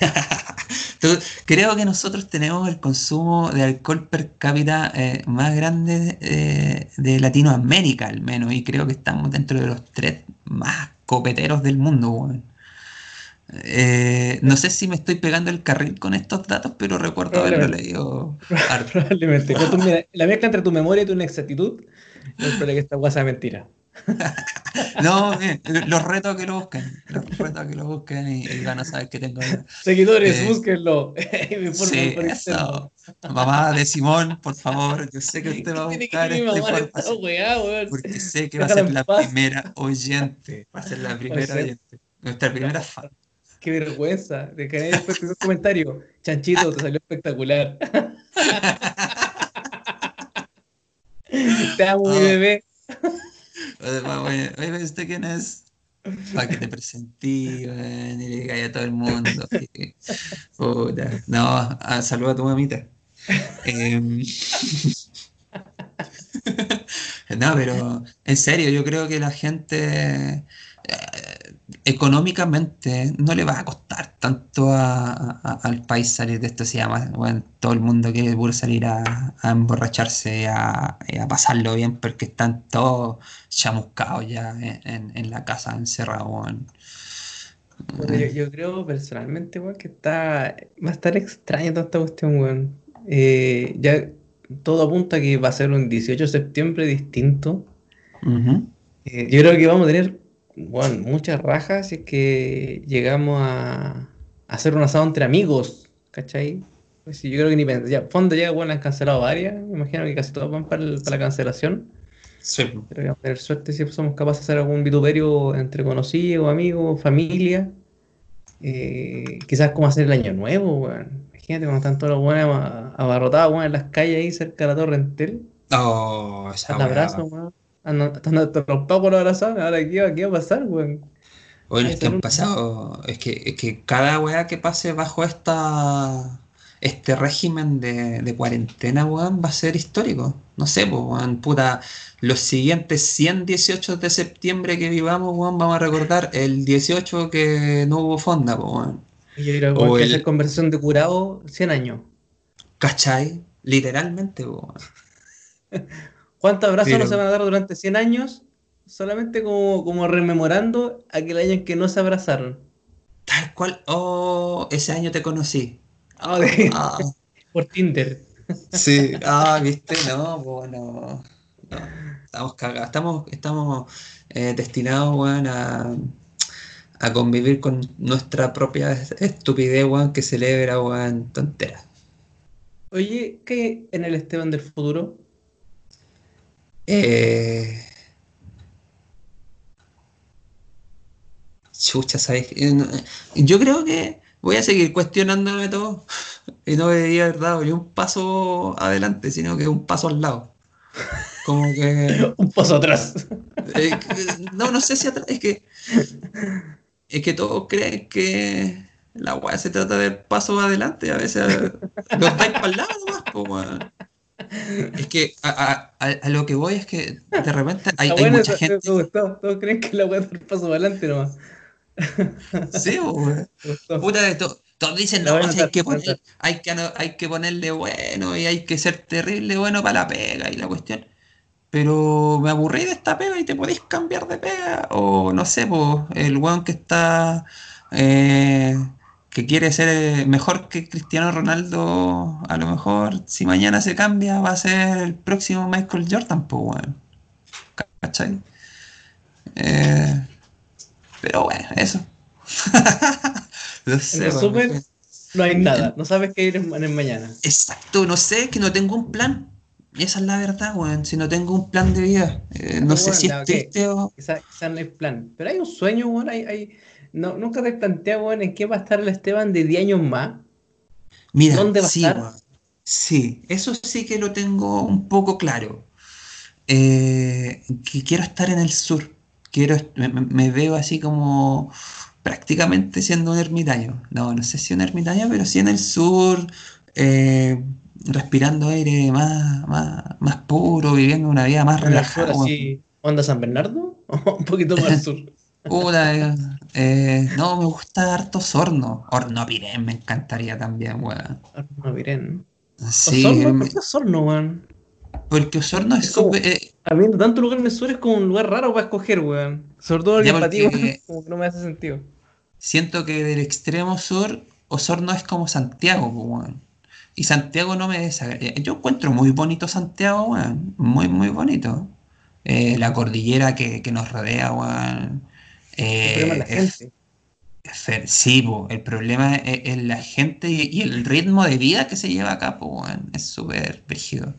[LAUGHS] Creo que nosotros tenemos el consumo de alcohol per cápita eh, más grande eh, de Latinoamérica, al menos, y creo que estamos dentro de los tres más copeteros del mundo, weón. Eh, no sé si me estoy pegando el carril con estos datos, pero recuerdo haberlo [LAUGHS] Probablemente. leído. Probablemente. Con tu- mira, la mezcla entre tu memoria y tu inexactitud es probable que esta sea mentira. [LAUGHS] No, bien, los reto a que lo busquen, los reto a que lo busquen y, y van a saber que tengo. Seguidores, Eh, búsquenlo. [LAUGHS] Sí, eso. Mamá de Simón, por favor, yo sé que usted va a buscar weón. Porque sé que va a ser la primera oyente. Va a ser la primera oyente. Nuestra primera fan. Qué vergüenza. De que después un comentario. Chanchito, te salió espectacular. [LAUGHS] Te amo, mi bebé. Oye, oye, ¿usted quién es? Para que te presentí, weón, y le diga a todo el mundo. Puta. No, ah, saluda a tu mamita. Em, [LAUGHS] No, pero en serio, yo creo que la gente eh, económicamente no le va a costar tanto a- a- al país salir de esto. Llama, bueno, todo el mundo quiere puro salir a, a emborracharse y a, pasarlo bien porque están todos chamuscados ya en, en- en la casa, encerrados. weón. Bueno, yo, yo creo personalmente, weón, que está, va a estar extraña toda esta cuestión, weón. Eh, ya todo apunta a que va a ser un 18 de septiembre distinto. Eh, yo creo que vamos a tener, bueno, muchas rajas si es que llegamos a, hacer un asado entre amigos, ¿cachai? Pues sí, yo creo que ni. Ya, fondo ya, bueno, han cancelado varias. Me imagino que casi todas van para, el- para la cancelación. Creo que vamos a tener suerte si somos capaces de hacer algún vituperio entre conocidos, amigos, familia. eh, quizás cómo hacer el año nuevo, weón. Imagínate cuando están todos los a- abarrotados, weón, en las calles ahí cerca de la Torre Entel. Oh, esa abrazo, weón. Están pacos los abrazados. Ahora, ¿qué va, qué va a pasar, weón? Bueno, Ay, es que han pasado, es que, es que cada weá que pase bajo esta, este régimen de, de cuarentena, weón, va a ser histórico. No sé, pues, weón, puta, los siguientes 100 18 de septiembre que vivamos, weón, vamos a recordar el 18 que no hubo fonda, pues, weón. Y yo weón, que el- hacer conversación de curado 100 años. ¿Cachai? Literalmente, pues, weón. [LAUGHS] ¿Cuántos abrazos no se van a dar durante 100 años? Solamente como, como rememorando aquel año en que no se abrazaron. Tal cual, oh, ese año te conocí. Ah, de- Ah, [LAUGHS] por Tinder. sí, ah, viste, no, pues no. Estamos cagados, estamos, estamos eh, destinados, weón, a, a convivir con nuestra propia estupidez, weón, que celebra, weón, tonteras. Oye, ¿qué en el Esteban del futuro? Eh, chucha, ¿sabes? Eh, Yo creo que voy a seguir cuestionándome todo y no debería haber dado ni un paso adelante, sino que un paso al lado. Como que... [LAUGHS] Un paso atrás. eh, no, no sé si atrás, es que... Es que todos creen que la weá se trata de pasos adelante, a veces los dais para el lado nomás, weón. Es que a, a- a- lo que voy es que de repente [LAUGHS] hay, mucha gente... gustó. Todos creen que la dar un paso adelante nomás. [LAUGHS] Sí, po, weón. [LAUGHS] Puta, de to- todos dicen, no, si hay, que poner- hay, que, hay que ponerle bueno y hay que ser terrible bueno para la pega y la cuestión. Pero me aburrí de esta pega y te podéis cambiar de pega. O no sé, pues, el weón que está. eh, que quiere ser eh, mejor que Cristiano Ronaldo, a lo mejor, si mañana se cambia, va a ser el próximo Michael Jordan, pues, weón. ¿Cachai? Eh, pero bueno, eso. [LAUGHS] No sé, En resumen, no hay nada. No sabes qué ir en mañana. Exacto, no sé, es que no tengo un plan. Esa es la verdad, weón. Si no tengo un plan de vida, Eh, no sé bueno, si es ok. triste o. Quizás no hay plan. Pero hay un sueño, weón. Hay, hay... No, nunca te planteas, weón, en qué va a estar el Esteban de 10 años más. Mira, ¿Dónde va a estar? Sí, eso sí que lo tengo un poco claro. Eh, que quiero estar en el sur. Quiero, me, veo así como prácticamente siendo un ermitaño. No, no sé si un ermitaño, pero sí en el sur, eh, respirando aire más, más, más puro, viviendo una vida más relajada. ¿Onda San Bernardo? [LAUGHS] ¿O un poquito más al [LAUGHS] sur? Puta, eh, eh, no, me gusta harto Osorno. Horno Pirén me encantaría también, weón. No, miren. Sí, Osorno, ¿por qué Osorno, weón? porque Osorno es súper. eh, A mí, tanto lugar en el sur es como un lugar raro para escoger, weón. Sobre todo porque- weón, [LAUGHS] como que no me hace sentido. siento que del extremo sur, Osorno es como Santiago, weón. Y Santiago no me desagrada. Yo encuentro muy bonito Santiago, weón. Muy, muy bonito. Eh, la cordillera que, que nos rodea, weón. El problema es la Eh, es- gente. Sí, po, el problema es, es la gente y, y el ritmo de vida que se lleva acá, po, es súper rígido.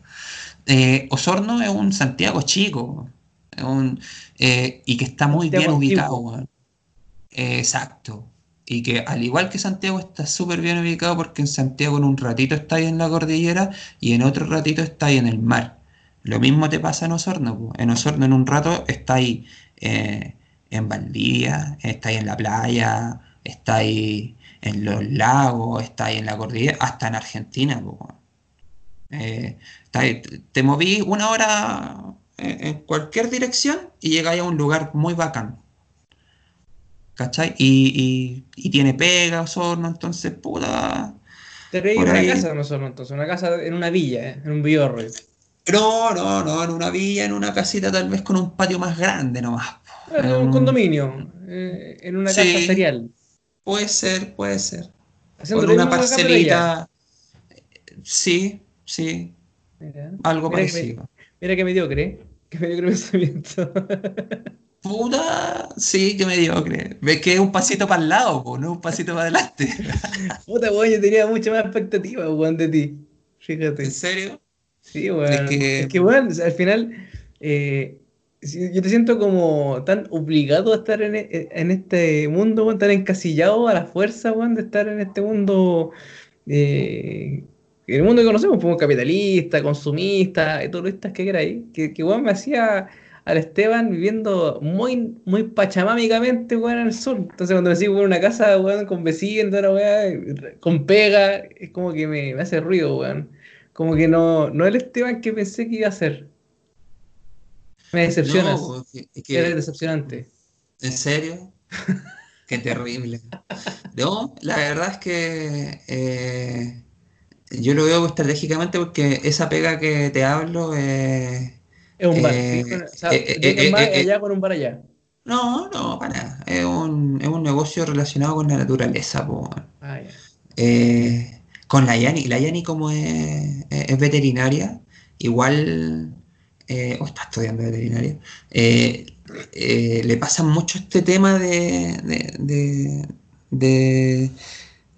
Eh, Osorno es un Santiago chico, es un, eh, y que está muy bien ubicado. Eh, exacto. Y que al igual que Santiago está súper bien ubicado porque en Santiago en un ratito está ahí en la cordillera y en otro ratito está ahí en el mar. Lo mismo te pasa en Osorno, po. En Osorno en un rato está ahí eh, en Valdivia, está ahí en la playa, está ahí en los lagos, está ahí en la cordillera, hasta en Argentina, po. Eh, te- te moví una hora en, en cualquier dirección y llegáis a un lugar muy bacán. ¿Cachai? Y, y- y tiene pega, Osorno, entonces, puta. Tenéis por una ahí. casa nosotros, entonces, una casa en una villa, ¿eh? en un villorre. No, no, no, en una villa, en una casita tal vez con un patio más grande nomás. En un Mm. condominio, eh, en una Sí. casa serial. Puede ser, puede ser. Haciendo una parcelita. Sí, sí, Mira, algo Mira que parecido. mira que mediocre, que mediocre [LAUGHS] pensamiento. Puta, sí, que mediocre. Ves que es un pasito para el lado, po, no un pasito para adelante. [LAUGHS] Puta, weón, yo tenía mucha más expectativa, weón, de ti. Fíjate. ¿En serio? Sí, weón. Es que- Es que, weón, al final, eh, yo te siento como tan obligado a estar en, e- en este mundo, weón, tan encasillado a la fuerza, weón, de estar en este mundo, eh, el mundo que conocemos, como capitalista, consumista, y todo esto que queráis, que, que weón, me hacía al Esteban viviendo muy, muy pachamámicamente, weón, en el sur. Entonces cuando me sigo en una casa, weón, con vecinos, con pega, es como que me, me hace ruido, weón. Como que no, no el Esteban que pensé que iba a ser. Me decepcionas. No, es que- Eres decepcionante. ¿En serio? [LAUGHS] Qué terrible. No, la verdad es que eh, yo lo veo estratégicamente porque esa pega que te hablo eh, Es un bar. Eh, ¿sí? O sea, eh, eh, allá con un bar allá. no, no, para nada. Es un, es un negocio relacionado con la naturaleza. Ah, con la Yani, la Yani como es- es veterinaria, igual, eh, o está estudiando veterinaria, eh, eh, le pasa mucho este tema de,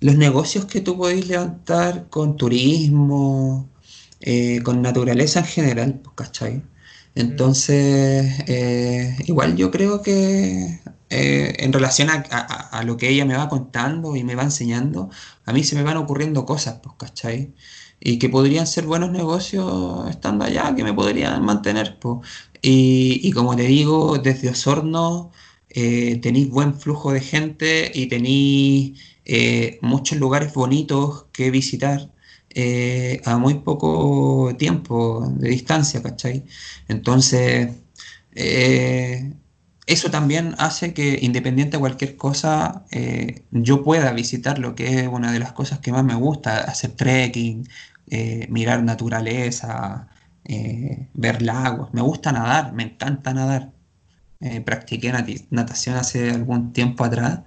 los negocios que tú podés levantar con turismo, con naturaleza en general, pues, ¿cachai? Entonces, igual yo creo que en relación a, a- a lo que ella me va contando y me va enseñando, a mí se me van ocurriendo cosas, pues, ¿cachai? Y que podrían ser buenos negocios estando allá, que me podrían mantener, pues. Y, y como te digo, desde Osorno eh, tenéis buen flujo de gente y tenéis eh, muchos lugares bonitos que visitar eh, a muy poco tiempo de distancia, ¿cachai? Entonces, eh, eso también hace que independiente de cualquier cosa, yo pueda visitar lo que es una de las cosas que más me gusta, hacer trekking, eh, mirar naturaleza, eh, ver lagos. Me gusta nadar, me encanta nadar. Eh, practiqué natación hace algún tiempo atrás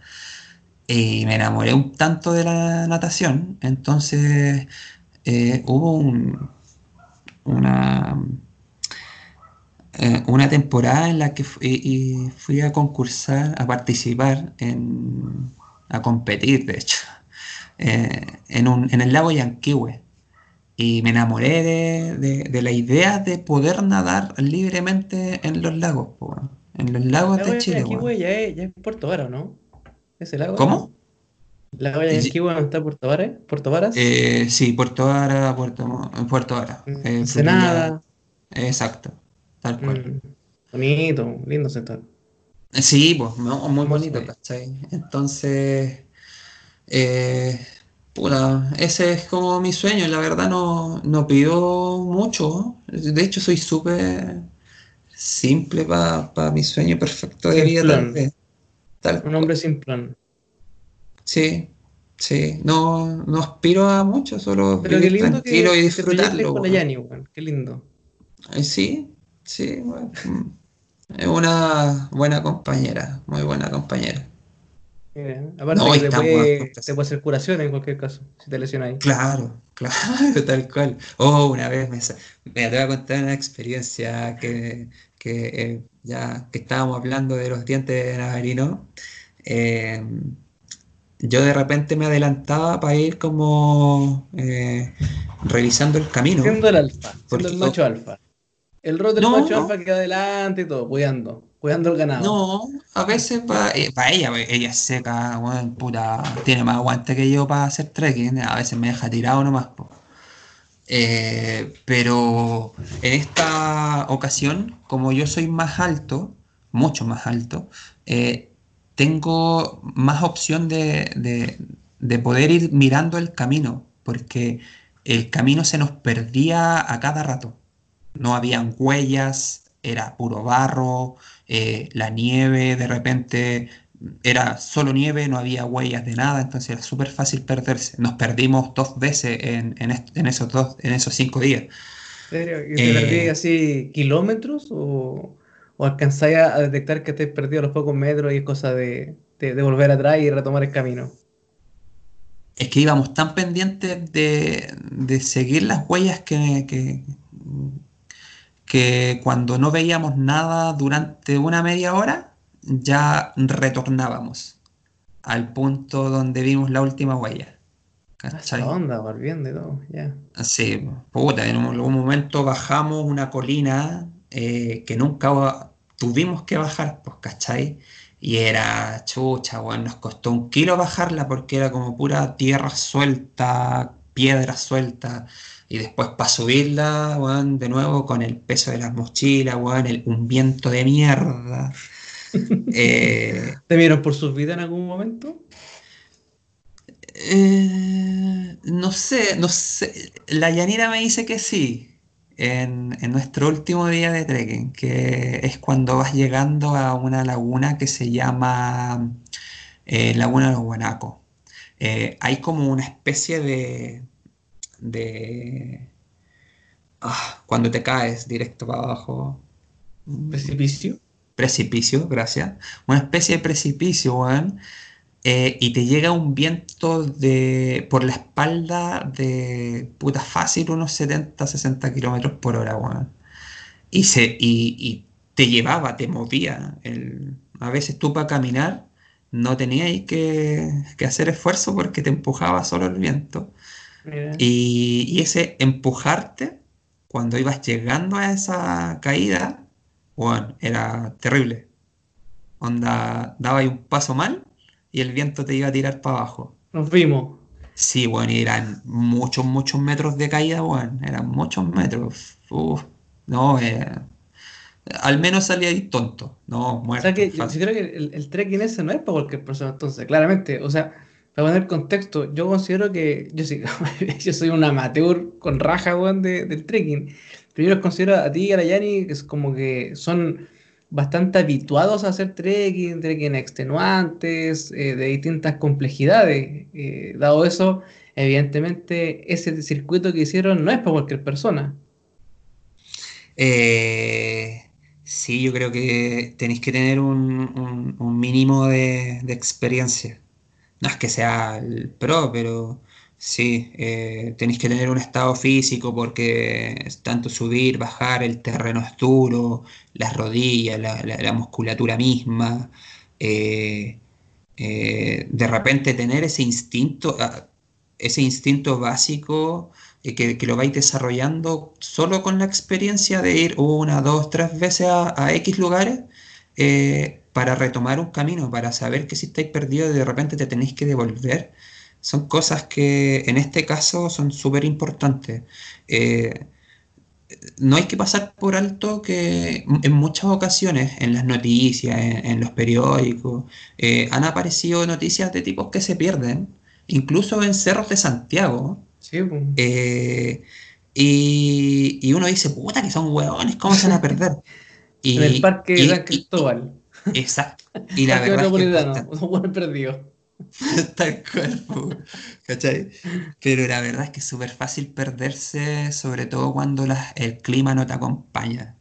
y me enamoré un tanto de la natación. Entonces hubo un- una, temporada en la que fui a concursar, a participar, en, a competir, de hecho, en, en el lago Yanquihue. Y me enamoré de, de- de la idea de poder nadar libremente en los lagos, po, en los lagos Lago de Chile. Yanquihue, weón. ya es, ya es Puerto Vara, ¿no? ¿Ese lago? ¿Cómo? ¿Lago Yanquihue no está Puerto Vara? ¿Puerto Varas? Eh, sí, Puerto Vara, Puerto, Puerto Vara. Mm, eh. Ensenada. Exacto, tal cual. Mm, bonito, lindo sector. Sí, pues muy bonito. ¿cachai? Entonces, eh, puta, ese es como mi sueño. La verdad no, no pido mucho. De hecho, soy súper simple para mi sueño perfecto de vida, tal Simplón. vez. Tal Un hombre sin plan. Sí, sí. No, no aspiro a mucho, solo Pero qué lindo que y disfrutarlo. con la weón. Yani, weón. Qué lindo. Eh, Sí, sí, bueno, mm, es una buena compañera, muy buena compañera. Mira, Aparte No, que te puede, guapo. te puede hacer curación en cualquier caso, si te lesionáis. Claro, claro, [LAUGHS] tal cual. Oh, una vez me, mira, te voy a contar una experiencia que, que, eh, ya que estábamos hablando de los dientes de Navarino. eh, yo de repente me adelantaba para ir como eh, revisando el camino. Siendo el alfa, siendo el macho alfa. El rol del No, macho no. alfa que adelante y todo, cuidando, cuidando el ganado. No, a veces para ella, pues, ella es seca, puta, tiene más aguante que yo para hacer trekking, a veces me deja tirado nomás. Eh, pero en esta ocasión, como yo soy más alto, mucho más alto, eh, tengo más opción de, de- de poder ir mirando el camino, porque el camino se nos perdía a cada rato. No habían huellas, era puro barro, eh, la nieve de repente era solo nieve, no había huellas de nada, entonces era súper fácil perderse. Nos perdimos dos veces en, en esos dos, en esos cinco días. ¿En serio? ¿Y te Eh, perdí así kilómetros o, o alcanzáis a detectar que te has perdido los pocos metros y es cosa de, de, de volver atrás y retomar el camino? Es que íbamos tan pendientes de, de seguir las huellas que, que, que cuando no veíamos nada durante una media hora, ya retornábamos al punto donde vimos la última huella. ¿Cachai? Esa onda, volviendo y todo, ya. Sí, puta, en algún momento bajamos una colina eh, que nunca tuvimos que bajar, pues, ¿cachai? Y era chucha, weón, nos costó un kilo bajarla porque era como pura tierra suelta, piedra suelta. Y después para subirla, weón, de nuevo con el peso de las mochilas, weón, el- un viento de mierda. [LAUGHS] Eh, ¿Te vieron por sus vidas en algún momento? eh, no sé, no sé. La Yanira me dice que sí. En, en nuestro último día de trekking, que es cuando vas llegando a una laguna que se llama eh, Laguna de los Guanacos. Eh, hay como una especie de, de ah, cuando te caes directo para abajo. Precipicio. Precipicio, gracias. Una especie de precipicio, weón. eh, y te llega un viento de, por la espalda de puta fácil, unos 70, 60 kilómetros por hora, weón. Y, se, y, y te llevaba, te movía. El- a veces tú para caminar no tenías que, que hacer esfuerzo porque te empujaba solo el viento. Y, y ese empujarte, cuando ibas llegando a esa caída, bueno, era terrible. Onda, daba un paso mal y el viento te iba a tirar para abajo. Nos vimos. Sí, bueno, y eran muchos, muchos metros de caída, bueno, eran muchos metros. Uf, no, eh, al menos salía ahí tonto, no, O muerto, sea que yo, yo creo que el, el trekking ese no es para cualquier persona, entonces, claramente. O sea, para poner contexto, yo considero que yo sí, [LAUGHS] yo soy un amateur con raja, weón, de- del trekking. Pero yo los considero a ti y a la Yani que es como que son bastante habituados a hacer trekking, trekking extenuantes, eh, de distintas complejidades. Eh, dado eso, evidentemente, ese circuito que hicieron no es para cualquier persona. Eh, sí, yo creo que tenéis que tener un, mínimo de experiencia. No es que sea el pro, pero sí, eh, tenéis que tener un estado físico porque tanto subir, bajar, el terreno es duro, las rodillas, la, la- la musculatura misma. eh, eh, de repente tener ese instinto, ah, ese instinto básico que, que lo vais desarrollando solo con la experiencia de ir una, dos, tres veces a, X lugares para retomar un camino, para saber que si estáis perdidos de repente te tenéis que devolver. Son cosas que en este caso son súper importantes. Eh, no hay que pasar por alto que en muchas ocasiones en las noticias, en, en los periódicos, eh, han aparecido noticias de tipos que se pierden, incluso en cerros de Santiago. Sí, eh, y, y uno dice, puta, que son hueones, ¿cómo se van a perder? Y, [LAUGHS] En el parque y- de San Cristóbal. Exacto. Y la [LAUGHS] verdad es que [LAUGHS] un buen perdido. [LAUGHS] Tal cual, ¿cachai? Pero la verdad es que es súper fácil perderse, sobre todo cuando las- el clima no te acompaña.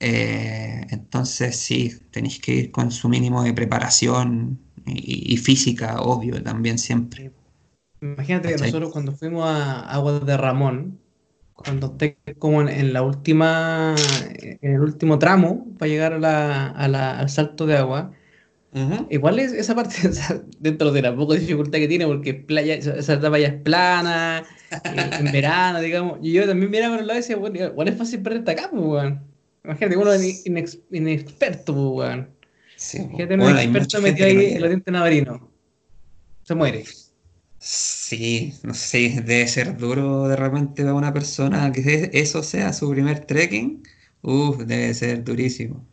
Eh, entonces sí, tenéis que ir con su mínimo de preparación y, y física, obvio, también siempre. Imagínate que nosotros cuando fuimos a Aguas de Ramón, cuando esté como en, en la última, en el último tramo para llegar a la- a la- al salto de agua, igual es esa parte, [LAUGHS] o sea, dentro de la poca dificultad que tiene, porque playa, esa etapa ya es plana, eh, en verano, digamos, y yo también miraba por el lado y decía, bueno, igual es fácil perderte acá, pues, weón. Imagínate, uno es inex- inexperto, pues, weón. Sí. Imagínate un Bueno, hay experto metido ahí en el oriente navarino. Se muere. Sí, no sé, debe ser duro de repente para una persona que [LAUGHS] eso sea su primer trekking. Uf, debe ser durísimo.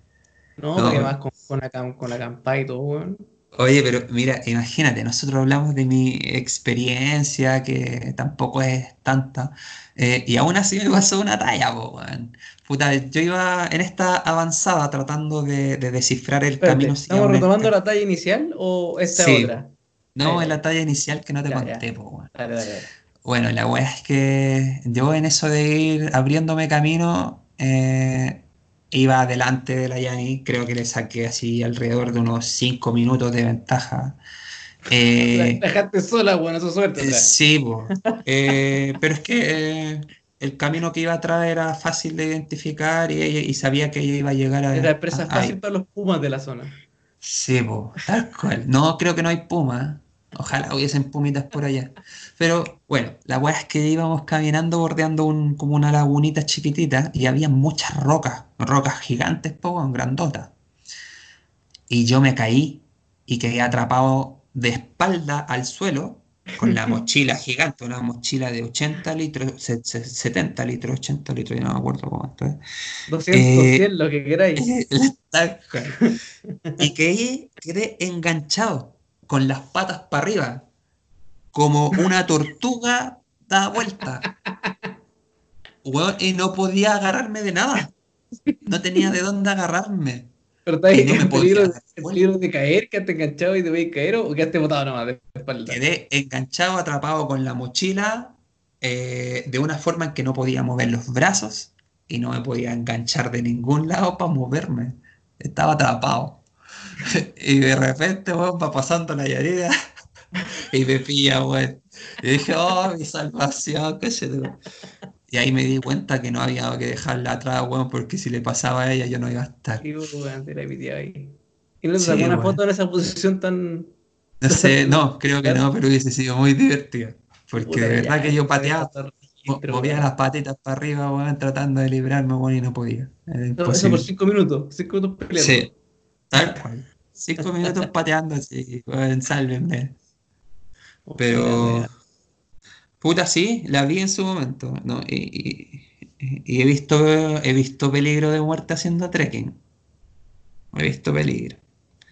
No, No, vas con, con, acam- con acampada y todo, weón. Oye, pero mira, imagínate, nosotros hablamos de mi experiencia, que tampoco es tanta, eh, y aún así me pasó una talla, po, weón. Puta, yo iba en esta avanzada tratando de, de descifrar el Espérate, camino ¿estamos retomando este- la talla inicial o esta Sí. otra? No, en la talla inicial que no te Ya, ya. conté, po. Dale. Bueno, la weá es que yo en eso de ir abriéndome camino, eh, iba adelante de la Yani, creo que le saqué así alrededor de unos 5 minutos de ventaja. Eh, La [LAUGHS] dejaste sola, weón, eso es suerte. eh, sí, po. Eh, pero es que eh, el camino que iba atrás era fácil de identificar y, y sabía que ella iba a llegar a, Era presa a- fácil para los pumas de la zona. Sí, po, tal cual. No, creo que no hay puma. Ojalá hubiesen pumitas por allá. Pero bueno, la weá es que íbamos caminando bordeando un, como una lagunita chiquitita y había muchas rocas, rocas gigantes, poco, grandotas. Y yo me caí y quedé atrapado de espalda al suelo con la mochila [LAUGHS] gigante, una mochila de 80 litros, 70 litros, 80 litros, yo no me acuerdo cuánto es. 200, Eh, 100, lo que queráis. [LAUGHS] Y quedé, quedé enganchado con las patas para arriba, como una tortuga da vuelta. Weón, y no podía agarrarme de nada. No tenía de dónde agarrarme. Pero está ahí no peligro, vuelta. peligro de caer, quedaste enganchado y te voy a caer o quedaste botado nomás de espalda. Quedé enganchado, atrapado con la mochila, eh, de una forma en que no podía mover los brazos y no me podía enganchar de ningún lado para moverme. Estaba atrapado. Y de repente, weón, va pasando la llanera [LAUGHS] y me pilla, weón. Y dije, oh, mi salvación, qué sé tú. Y ahí me di cuenta que no había que dejarla atrás, weón, porque si le pasaba a ella yo no iba a estar. Y weón, te la ahí. Y no Sí, sacó una foto en esa posición tan. No sé, [LAUGHS] no, creo que no, pero hubiese sido muy divertido. Porque Puta, de verdad ya, que yo pateaba, registro, movía weón. las patitas para arriba, weón, tratando de librarme, weón, y no podía. Era Eso, por. 5 minutos. 5 minutos peleando. Sí, tal cual. Cinco minutos pateando así, weón, sálvenme. Pero, puta, sí, la vi en su momento, ¿no? Y, y- y he visto, he visto peligro de muerte haciendo trekking. He visto peligro.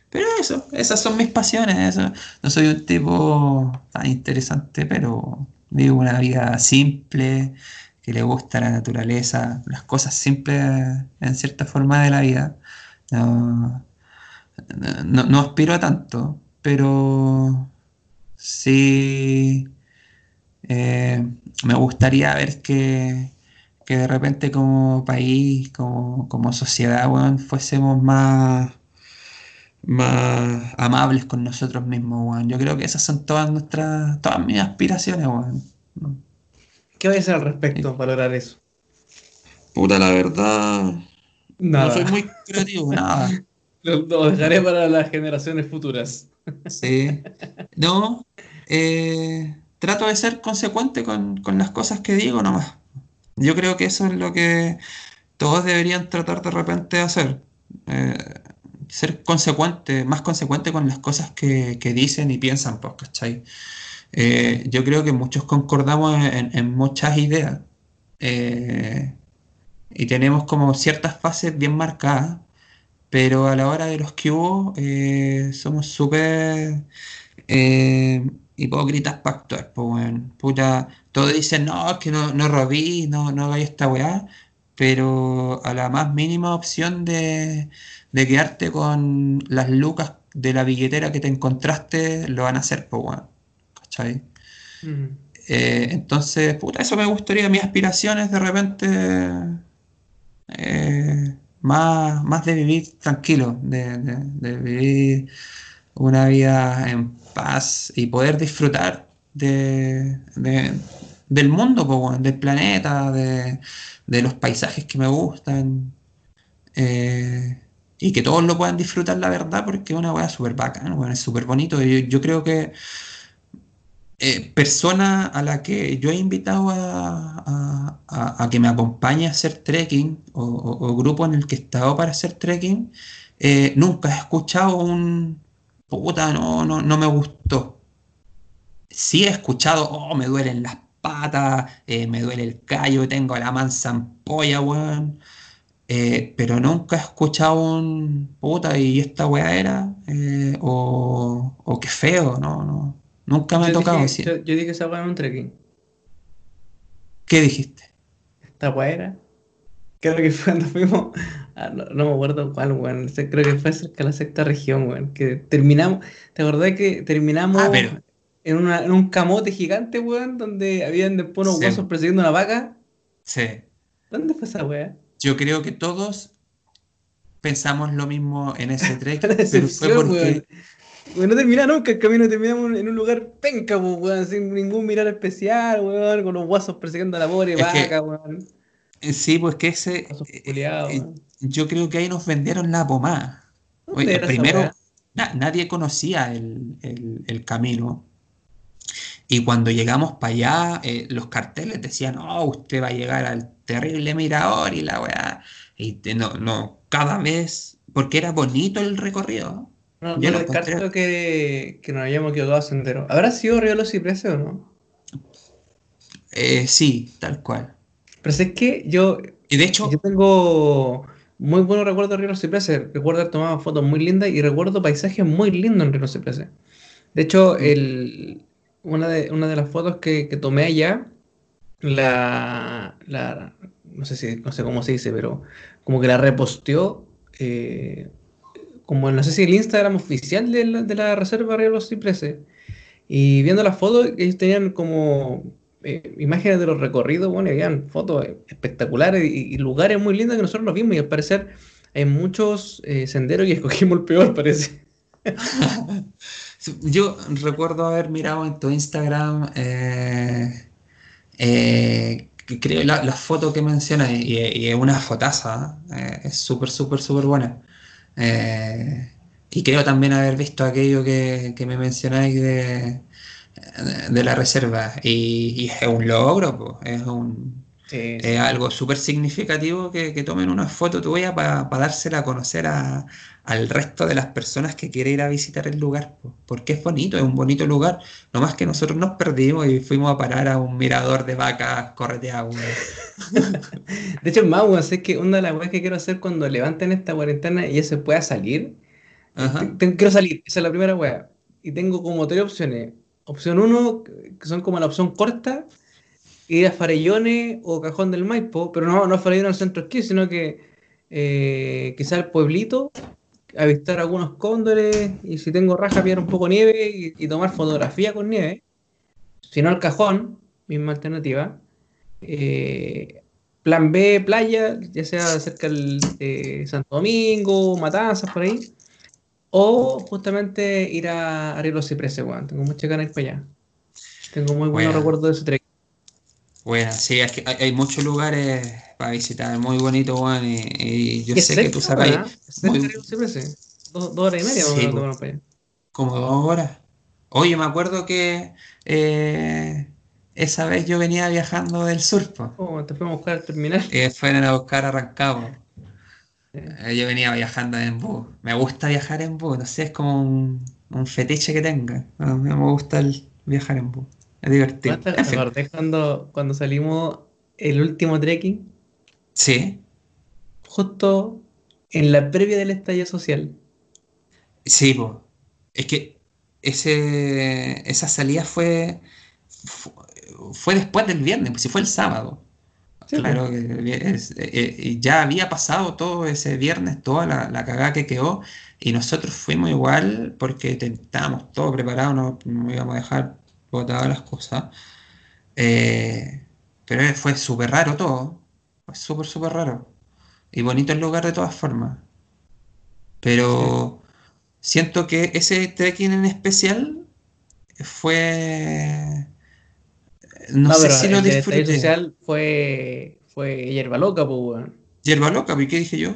Pero eso, esas son mis pasiones. Eso. No soy un tipo tan interesante, pero vivo una vida simple, que le gusta la naturaleza, las cosas simples en cierta forma de la vida. No, no, no aspiro a tanto, pero sí eh, me gustaría ver que, que de repente como país, como, como sociedad, weón, fuésemos más, más amables con nosotros mismos, weón. Yo creo que esas son todas nuestras, todas mis aspiraciones, weón. ¿Qué vais a hacer al respecto para lograr eso? Puta, la verdad, Nada. no soy muy [LAUGHS] creativo, nada. Lo, dejaré para las generaciones futuras. Sí. No, eh, trato de ser consecuente con, con las cosas que digo nomás. Yo creo que eso es lo que todos deberían tratar de repente de hacer. Eh, ser consecuente, más consecuente con las cosas que, que dicen y piensan, pues, ¿cachai? Eh, yo creo que muchos concordamos en, muchas ideas y tenemos como ciertas fases bien marcadas, pero a la hora de los que hubo eh, somos súper eh, hipócritas para actuar, pues, weón. Puta, todos dicen, no, es que no, no robí, no, no hagáis esta weá, pero a la más mínima opción de, de quedarte con las lucas de la billetera que te encontraste, lo van a hacer, pues, weón. ¿Cachai? Mm. Eh, entonces, puta, eso me gustaría, mi aspiración es de repente eh, más, más de vivir tranquilo, de, de- vivir una vida en paz y poder disfrutar de, de- del mundo, weón, del planeta, de, de los paisajes que me gustan. eh, y que todos lo puedan disfrutar, la verdad, porque es una weá súper bacán, weón, es súper bonito. Y yo, yo creo que eh, persona a la que yo he invitado a, que me acompañe a hacer trekking o, grupo en el que he estado para hacer trekking, eh, nunca he escuchado un puta, no, no, no me gustó. Sí he escuchado, oh, me duelen las patas, eh, me duele el callo, tengo la mansa ampolla, weón. Pero nunca he escuchado un puta y esta weá era, o, o qué feo, no, no. Nunca me ha tocado dije, yo, yo dije esa weá en un trekking. ¿Qué dijiste? Esta weá era. Creo que fue cuando fuimos. a- no, no me acuerdo cuál, weón. Creo que fue cerca de la sexta región, weón. Que terminamos. ¿Te acordás que terminamos Ah, pero- en, una, en un camote gigante, weón? Donde habían después unos Sí. guasos persiguiendo una vaca. Sí. ¿Dónde fue esa weá? Yo creo que todos pensamos lo mismo en ese [LAUGHS] trek, pero fue porque Weón, no terminaba nunca el camino, terminamos en un lugar penca, po, weón, sin ningún mirar especial, weón, con los guasos persiguiendo a la pobre Es que- vaca, weón. eh, sí, pues que ese eh, culiados, eh, yo creo que ahí nos vendieron la pomada. ¿Dónde Oye, primero, na- nadie conocía el, el- el camino. Y cuando llegamos para allá, eh, los carteles decían, oh, usted va a llegar al terrible mirador y la weá. Y no, no, cada vez, porque era bonito el recorrido. No, Yo no descarto que, que nos hayamos equivocado sendero. ¿Habrá sido Río de los Cipreses o no? Eh, sí, tal cual. Pero si es que yo, Y de hecho, yo tengo muy buenos recuerdos de Río de los Cipreses. Recuerdo haber tomado fotos muy lindas y recuerdo paisajes muy lindos en Río de los Cipreses. De hecho, el, una, de, una de las fotos que, que tomé allá, la, la- no sé si, no sé cómo se dice, pero como que la reposteó, eh, como no sé si el Instagram oficial de la, Reserva de los Cipreses. Y viendo las fotos, ellos tenían como eh, imágenes de los recorridos, bueno, y habían fotos espectaculares y, lugares muy lindos que nosotros nos vimos y al parecer hay muchos eh, senderos y [LAUGHS] escogimos el peor, parece. [LAUGHS] yo recuerdo haber mirado en tu Instagram, eh, eh, creo la, la foto que mencionas y, es una fotaza, es súper, súper, súper buena. Eh, y creo también haber visto aquello que, que me mencionáis de, de la reserva. Y, es un logro, po, es un, Sí, es algo súper significativo que, que tomen una foto tuya para dársela a conocer a- al resto de las personas que quieren ir a visitar el lugar, po, porque es bonito, es un bonito lugar. No más que nosotros nos perdimos y fuimos a parar a un mirador de vacas correteadas. [LAUGHS] De hecho, más, weón, sé que una de las cosas que quiero hacer cuando levanten esta cuarentena y ya se pueda salir, quiero salir, esa es la primera wea. Y tengo como tres opciones. Opción uno, que son como la opción corta, ir a Farellones o Cajón del Maipo, pero no, no Farellones al centro esquí, sino que eh, quizá el pueblito, avistar algunos cóndores y si tengo raja, pillar un poco de nieve y, y tomar fotografía con nieve. Si no, al Cajón, misma alternativa. Eh, plan B, playa, ya sea cerca del de Santo Domingo, Matanzas, por ahí. O justamente ir a, a Río Los Cipreses. Tengo muchas ganas de ir para allá. Tengo muy buenos recuerdos de ese trek. Bueno, sí, es que hay, hay muchos lugares para visitar, muy bonito, Juan, y, y yo es sé que tú sabes. Es cerca de. Dos, horas y media, Sí, po. tomaron para allá. como dos horas. Oye, me acuerdo que eh, esa vez yo venía viajando del sur, po. Oh, te fuimos a buscar al terminal. que [LAUGHS] fueron a buscar a Rancagua. Eh, Yo venía viajando en bus. Me gusta viajar en bus, no sé, es como un, un fetiche que tenga. No, me gusta el viajar en bus. Es divertido. ¿Te acordás cuando, cuando salimos el último trekking? sí, Justo en la previa del estallido social. sí, po. Es que ese, esa salida fue, fu- fue después del viernes, pues si fue el sábado. Sí, Claro que es- eh, eh, ya había pasado todo ese viernes, toda la, la cagada que quedó, y nosotros fuimos igual porque estábamos todos preparados, no, no íbamos a dejar botadas las cosas. Eh, pero fue súper raro todo, fue súper, súper raro. Y bonito el lugar de todas formas. Pero siento que ese trekking en especial fue... No, sé si lo el disfruté. social fue, fue hierba loca, pues, weón. Hierba loca, ¿y qué dije yo?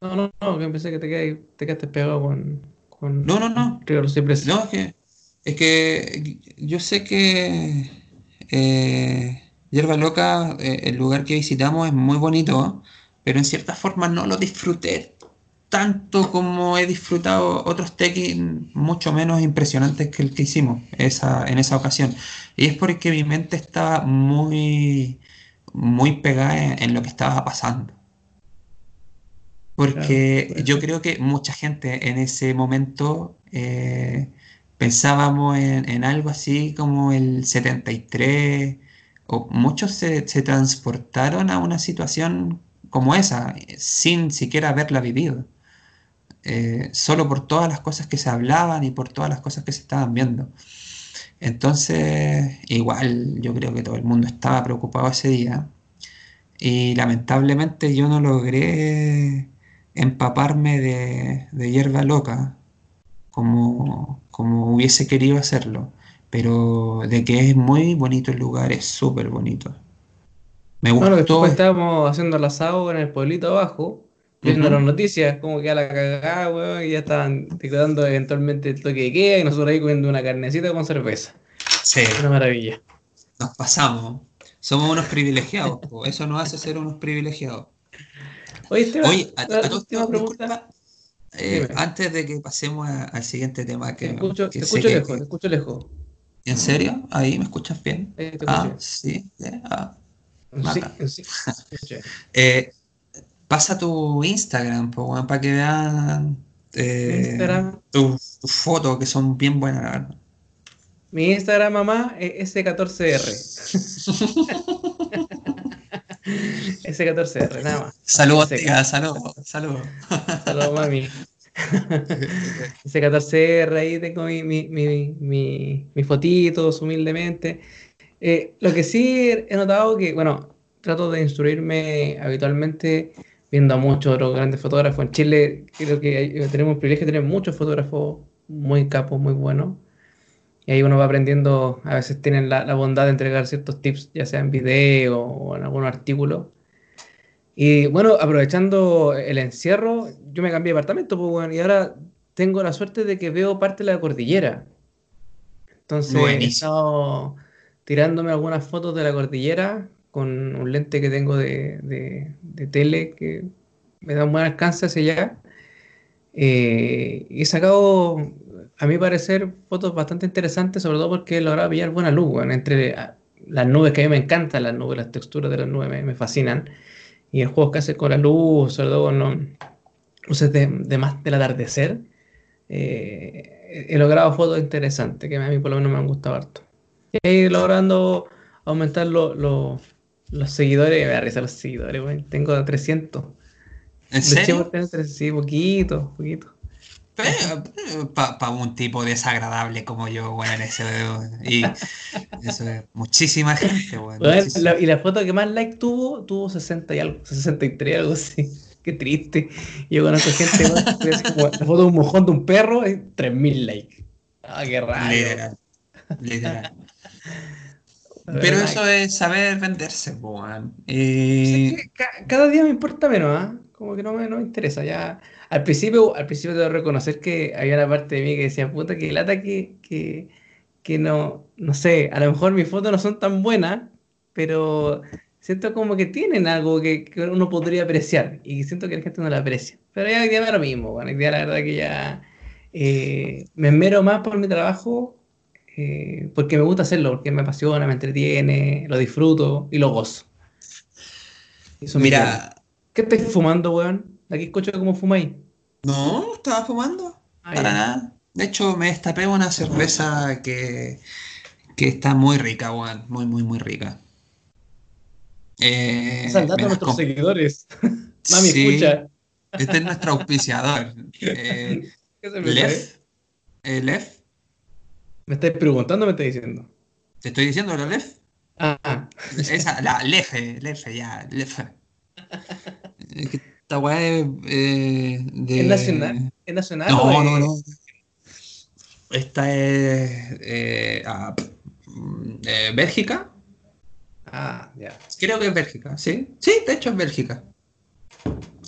No, no, no, que pensé que te, quedaste- te quedaste pegado con, con No, no, no. Río de los Cipreses. No, es que, es que yo sé que eh, Hierba Loca, eh, el lugar que visitamos es muy bonito, pero en cierta forma no lo disfruté tanto como he disfrutado otros trekking mucho menos impresionantes que el que hicimos esa, en esa ocasión. Y es porque mi mente estaba muy, muy pegada en, en lo que estaba pasando. Porque yo creo que mucha gente en ese momento eh, pensábamos en, en algo así como el 73, o muchos se, se transportaron a una situación como esa, sin siquiera haberla vivido, eh, solo por todas las cosas que se hablaban y por todas las cosas que se estaban viendo. Entonces, igual yo creo que todo el mundo estaba preocupado ese día y lamentablemente yo no logré empaparme de, de hierba loca como, como hubiese querido hacerlo, pero de que es muy bonito el lugar, es súper bonito. Me No, gustó, después estábamos haciendo el asado en el pueblito abajo viendo Ujú. las noticias, como que a la cagada, weón, y ya estaban declarando eventualmente el toque de queda y nosotros ahí comiendo una carnecita con cerveza. Sí, Una maravilla. nos pasamos. Somos unos privilegiados, po. eso nos hace ser unos privilegiados. Oye, Esteban, Oye, a, a disculpa, eh, antes de que pasemos a- al siguiente tema, que, Te escucho, que te escucho que- lejos, te escucho lejos. ¿En serio? ¿Ahí me escuchas bien? Ahí te Ah, sí, ya, ah. Sí, mata. sí, escucho. [LAUGHS] Eh, pasa tu Instagram, para que vean eh, tus fotos que son bien buenas, la verdad. Mi Instagram, mamá, es S14R. [LAUGHS] S14R, nada más. Saludos, tía, saludos, saludos. Saludos, mami. [LAUGHS] S14R, ahí tengo mi, mi, mi, mi, mis fotitos humildemente. Eh, lo que sí he notado que, bueno, trato de instruirme habitualmente viendo a muchos otros grandes fotógrafos. En Chile creo que hay- tenemos el privilegio de tener muchos fotógrafos muy capos, muy buenos. Y ahí uno va aprendiendo, a veces tienen la, la bondad de entregar ciertos tips, ya sea en video o en algún artículo. Y bueno, aprovechando el encierro, yo me cambié de departamento, pues, bueno, y ahora tengo la suerte de que veo parte de la cordillera. Entonces he Buenísimo. estado tirándome algunas fotos de la cordillera con un lente que tengo de, de- de tele que me da un buen alcance hacia allá. Eh, y he sacado, a mi parecer, fotos bastante interesantes, sobre todo porque he logrado pillar buena luz, weón, entre ah, las nubes, que a mí me encantan las nubes, las texturas de las nubes me, me fascinan. Y el juego que hace con la luz, sobre todo con los luces de, de más del atardecer, eh, he logrado fotos interesantes, que a mí por lo menos me han gustado harto. Y ahí logrando aumentar lo- lo- los seguidores, me da risa los seguidores, weón. Tengo 300. ¿En serio? tener 300, sí, poquito, poquito. Para un tipo desagradable como yo, bueno, eso, y eso es muchísima gente, bueno, Weón, muchísima. la- y la foto que más like tuvo, tuvo 60 y algo, 63, algo así. Qué triste. Yo conozco gente, así como la foto de un mojón de un perro, y 3000 likes. Ah, qué raro. Literal, literal. Pero verdad, eso es saber venderse. Pues es que ca- cada día me importa menos, ¿ah? Como que no me, no me interesa. Ya, al principio, al principio debo reconocer que había una parte de mí que decía, puta, que lata que, que, que no, no sé, a lo mejor mis fotos no son tan buenas, pero siento como que tienen algo que, que uno podría apreciar y siento que la gente no la aprecia. Pero ya, ya me lo mismo, bueno, ya la verdad que ya eh, me esmero más por mi trabajo eh, porque me gusta hacerlo, porque me apasiona, me entretiene, lo disfruto y lo gozo. Eso mira, ¿Qué estáis fumando, weón? Aquí escucho cómo fumáis. No, estaba fumando. Ah, Para nada. De hecho, me destapé una cerveza que, que está muy rica, weón. Muy, muy, muy rica. Eh, a nuestros seguidores. [LAUGHS] Mami, Sí, escucha. Este es nuestro auspiciador. Eh. [LAUGHS] Lef. eh, Lef. ¿Me estáis preguntando o me estáis diciendo? Te estoy diciendo la Lef. Ah, ah. Esa, la Lefe, Lefe, ya, Lefe. [LAUGHS] Esta weá es eh, de. ¿Es nacional? ¿Es nacional No, no, no. Esta es. eh, ah, mm, eh, Bélgica. Ah, ya. Creo que es Bélgica, ¿sí? Sí, de hecho es Bélgica.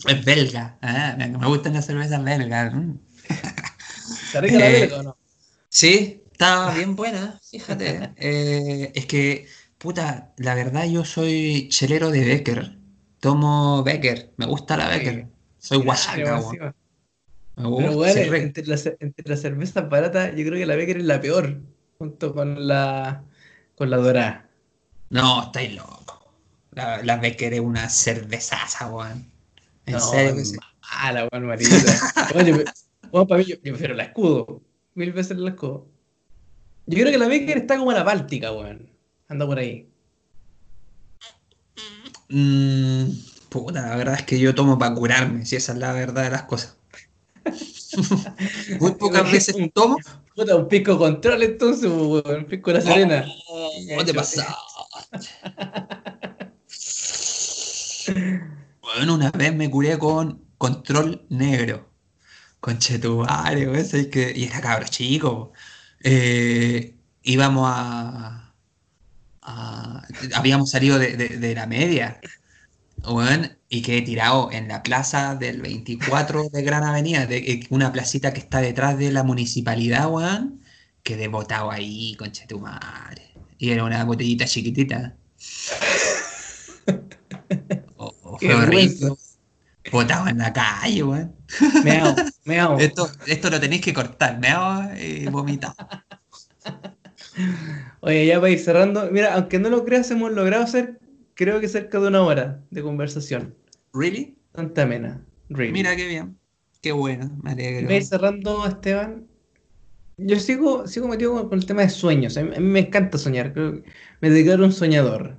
Es belga. Ah, me gustan las cervezas belgas. mm. [LAUGHS] ¿Está rica la o no? Sí, está bien buena, fíjate. [LAUGHS] Es que, puta, la verdad yo soy chelero de Becker. Tomo Becker, me gusta la Becker. Soy guasaca, weón. Me gusta, re- entre las, entre las cervezas baratas, yo creo que la Becker es la peor. Junto con la, con la dorada. No, estáis loco. La, la Becker es una cervezaza, weón. En No, serio es mala, weón, marita. [LAUGHS] Weón, para mí, yo, yo prefiero la escudo. Mil veces la escudo. Yo creo que la Becker está como la Báltica, weón. Anda por ahí. Mm, puta, la verdad es que yo tomo para curarme, si esa es la verdad de las cosas. [LAUGHS] Muy pocas veces tomo. Puta, un pico control entonces. Un pico de la Serena. ¿Cómo te pasa? Bueno, una vez me curé con control negro. Conchetumare, weón, ¿sabes qué? Y era cabro chico. Eh, íbamos a, a- Habíamos salido de, de- de la media. weón, y quedé tirado en la plaza del 24 de Gran Avenida, de, eh, una placita que está detrás de la municipalidad, weón. Quedé botado ahí, concha tu madre. Y era una botellita chiquitita. [LAUGHS] Oh, oh, fue horrible. Botado en la calle, weón. Me hago, me hago. Esto, esto lo tenéis que cortar, me hago y vomitar. [LAUGHS] Oye, ya para ir cerrando, mira, aunque no lo creas, hemos logrado hacer, creo que cerca de una hora de conversación. ¿Really? Tanta amena. Really. Mira qué bien. Qué bueno, me alegro. Ir cerrando, Esteban, yo sigo, sigo metido con, el tema de sueños. A mí, a mí me encanta soñar. Creo que me declaro un soñador.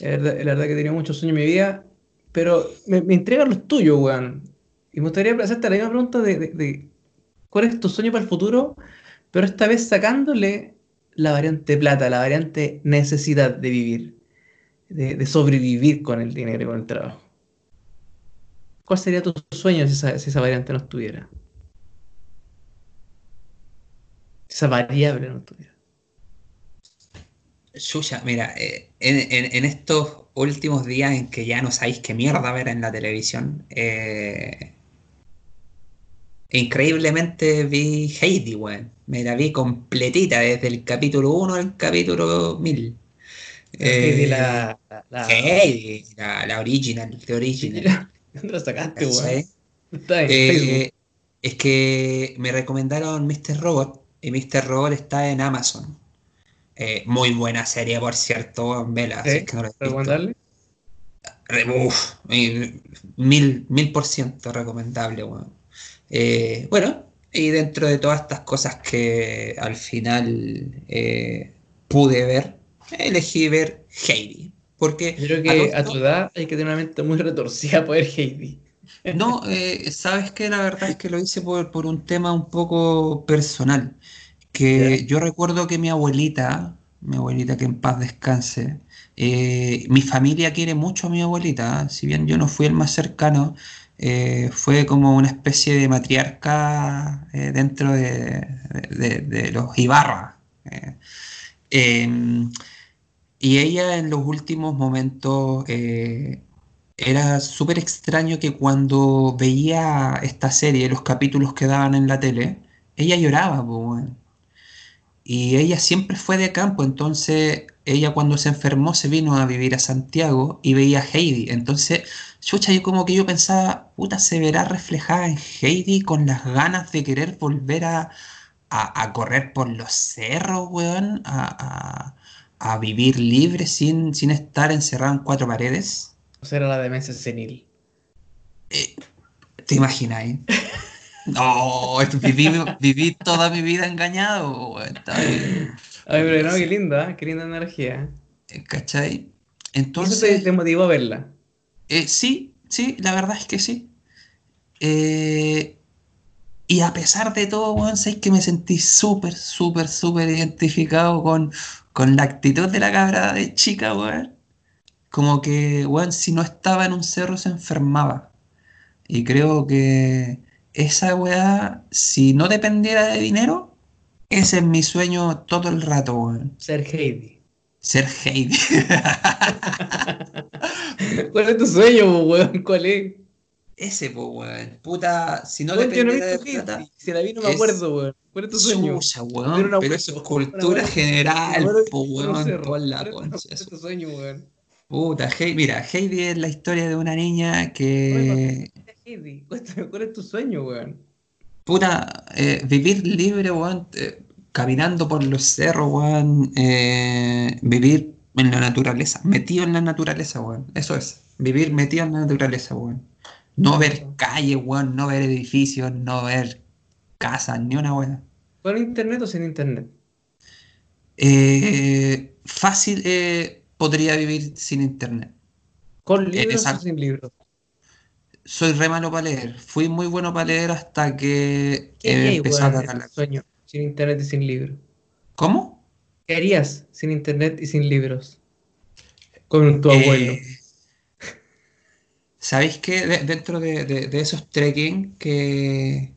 La verdad, la verdad que he tenido muchos sueños en mi vida, pero me, me intrigan los tuyos, weón. Y me gustaría hacerte la misma pregunta de, de- de cuál es tu sueño para el futuro, pero esta vez sacándole la variante plata, la variante necesidad de vivir, de, sobrevivir con el dinero y con el trabajo. ¿Cuál sería tu sueño si esa, variante no estuviera? Si esa variable no estuviera. Yuya, mira, eh, en, en- en estos últimos días en que ya no sabéis qué mierda ver en la televisión, eh, increíblemente vi Heidi, weón. Me la vi completita desde el capítulo 1 al capítulo 1000. Heidi, Eh, la, la, la- Heidi, la, la original, de original. [LAUGHS] ¿Dónde la sacaste, weón? en Eh, Facebook. es que me recomendaron Mr. Robot y Mr. Robot está en Amazon. Eh, muy buena serie, por cierto, weón, vela, es que uf, eh, mil, mil por ciento recomendable, weón. Eh, bueno, y dentro de todas estas cosas que al final eh, pude ver, elegí ver Heidi. Porque Yo creo que a tu edad hay que tener una mente muy retorcida para ver Heidi. No, eh, sabes que la verdad es que lo hice por, por un tema un poco personal. Que yo recuerdo que mi abuelita, mi abuelita que en paz descanse, eh, mi familia quiere mucho a mi abuelita. Si bien yo no fui el más cercano, eh, fue como una especie de matriarca eh, dentro de, los Ibarra. eh. Em, y ella en los últimos momentos era súper extraño que cuando veía esta serie, los capítulos que daban en la tele, ella lloraba. Y ella siempre fue de campo, entonces ella cuando se enfermó se vino a vivir a Santiago y veía a Heidi. Entonces, chucha, yo como que yo pensaba, puta, se verá reflejada en Heidi con las ganas de querer volver a, a- a correr por los cerros, weón, a, a- a vivir libre sin, sin estar encerrado en cuatro paredes. O sea, era la demencia senil. ¿Te imagináis? No, viví, viví toda mi vida engañado, Ay, pero no, qué linda, ¿eh? qué linda energía. ¿cachai? ¿Y eso te, Entonces, te motivó a verla? Eh, sí, sí, la verdad es que sí. Eh, y a pesar de todo, weón, sé que me sentí súper, súper, súper identificado con, con la actitud de la cabra de chica, weón. Como que, weón, si no estaba en un cerro se enfermaba. Y creo que esa weá, si no dependiera de dinero, ese es mi sueño todo el rato, weón. Ser Heidi. Ser Heidi. [LAUGHS] ¿Cuál es tu sueño, po, weón? ¿Cuál es? Ese, pues, weón. Puta, si no Weón, no dependiera de visto plata. Heidi. Si la vi no me acuerdo, weón. ¿Cuál es tu sueño? Ver weón, pero weá- eso es cultura general, po, weón, la ¿Cuál es- concha cuál es su- tu sueño, weón? Puta, Hei- mira, Heidi es la historia de una niña que, Heidi, [LAUGHS] ¿cuál es tu sueño, weón? puta, eh, vivir libre, weón, eh, caminando por los cerros, weón, eh, vivir en la naturaleza, metido en la naturaleza, weón, eso es, vivir metido en la naturaleza, weón. No ver calles, weón, no ver edificios, no ver casas, ni una weón. ¿Con internet o sin internet? Eh, fácil eh, podría vivir sin internet. ¿Con libros o sin libros? Soy re malo para leer. Fui muy bueno para leer hasta que ¿Qué eh, empezó a en la... sueño sin internet y sin libros? ¿Cómo? ¿Qué harías sin internet y sin libros? Con tu Eh, abuelo. [LAUGHS] ¿Sabéis que de- dentro de, de- de esos trekking que,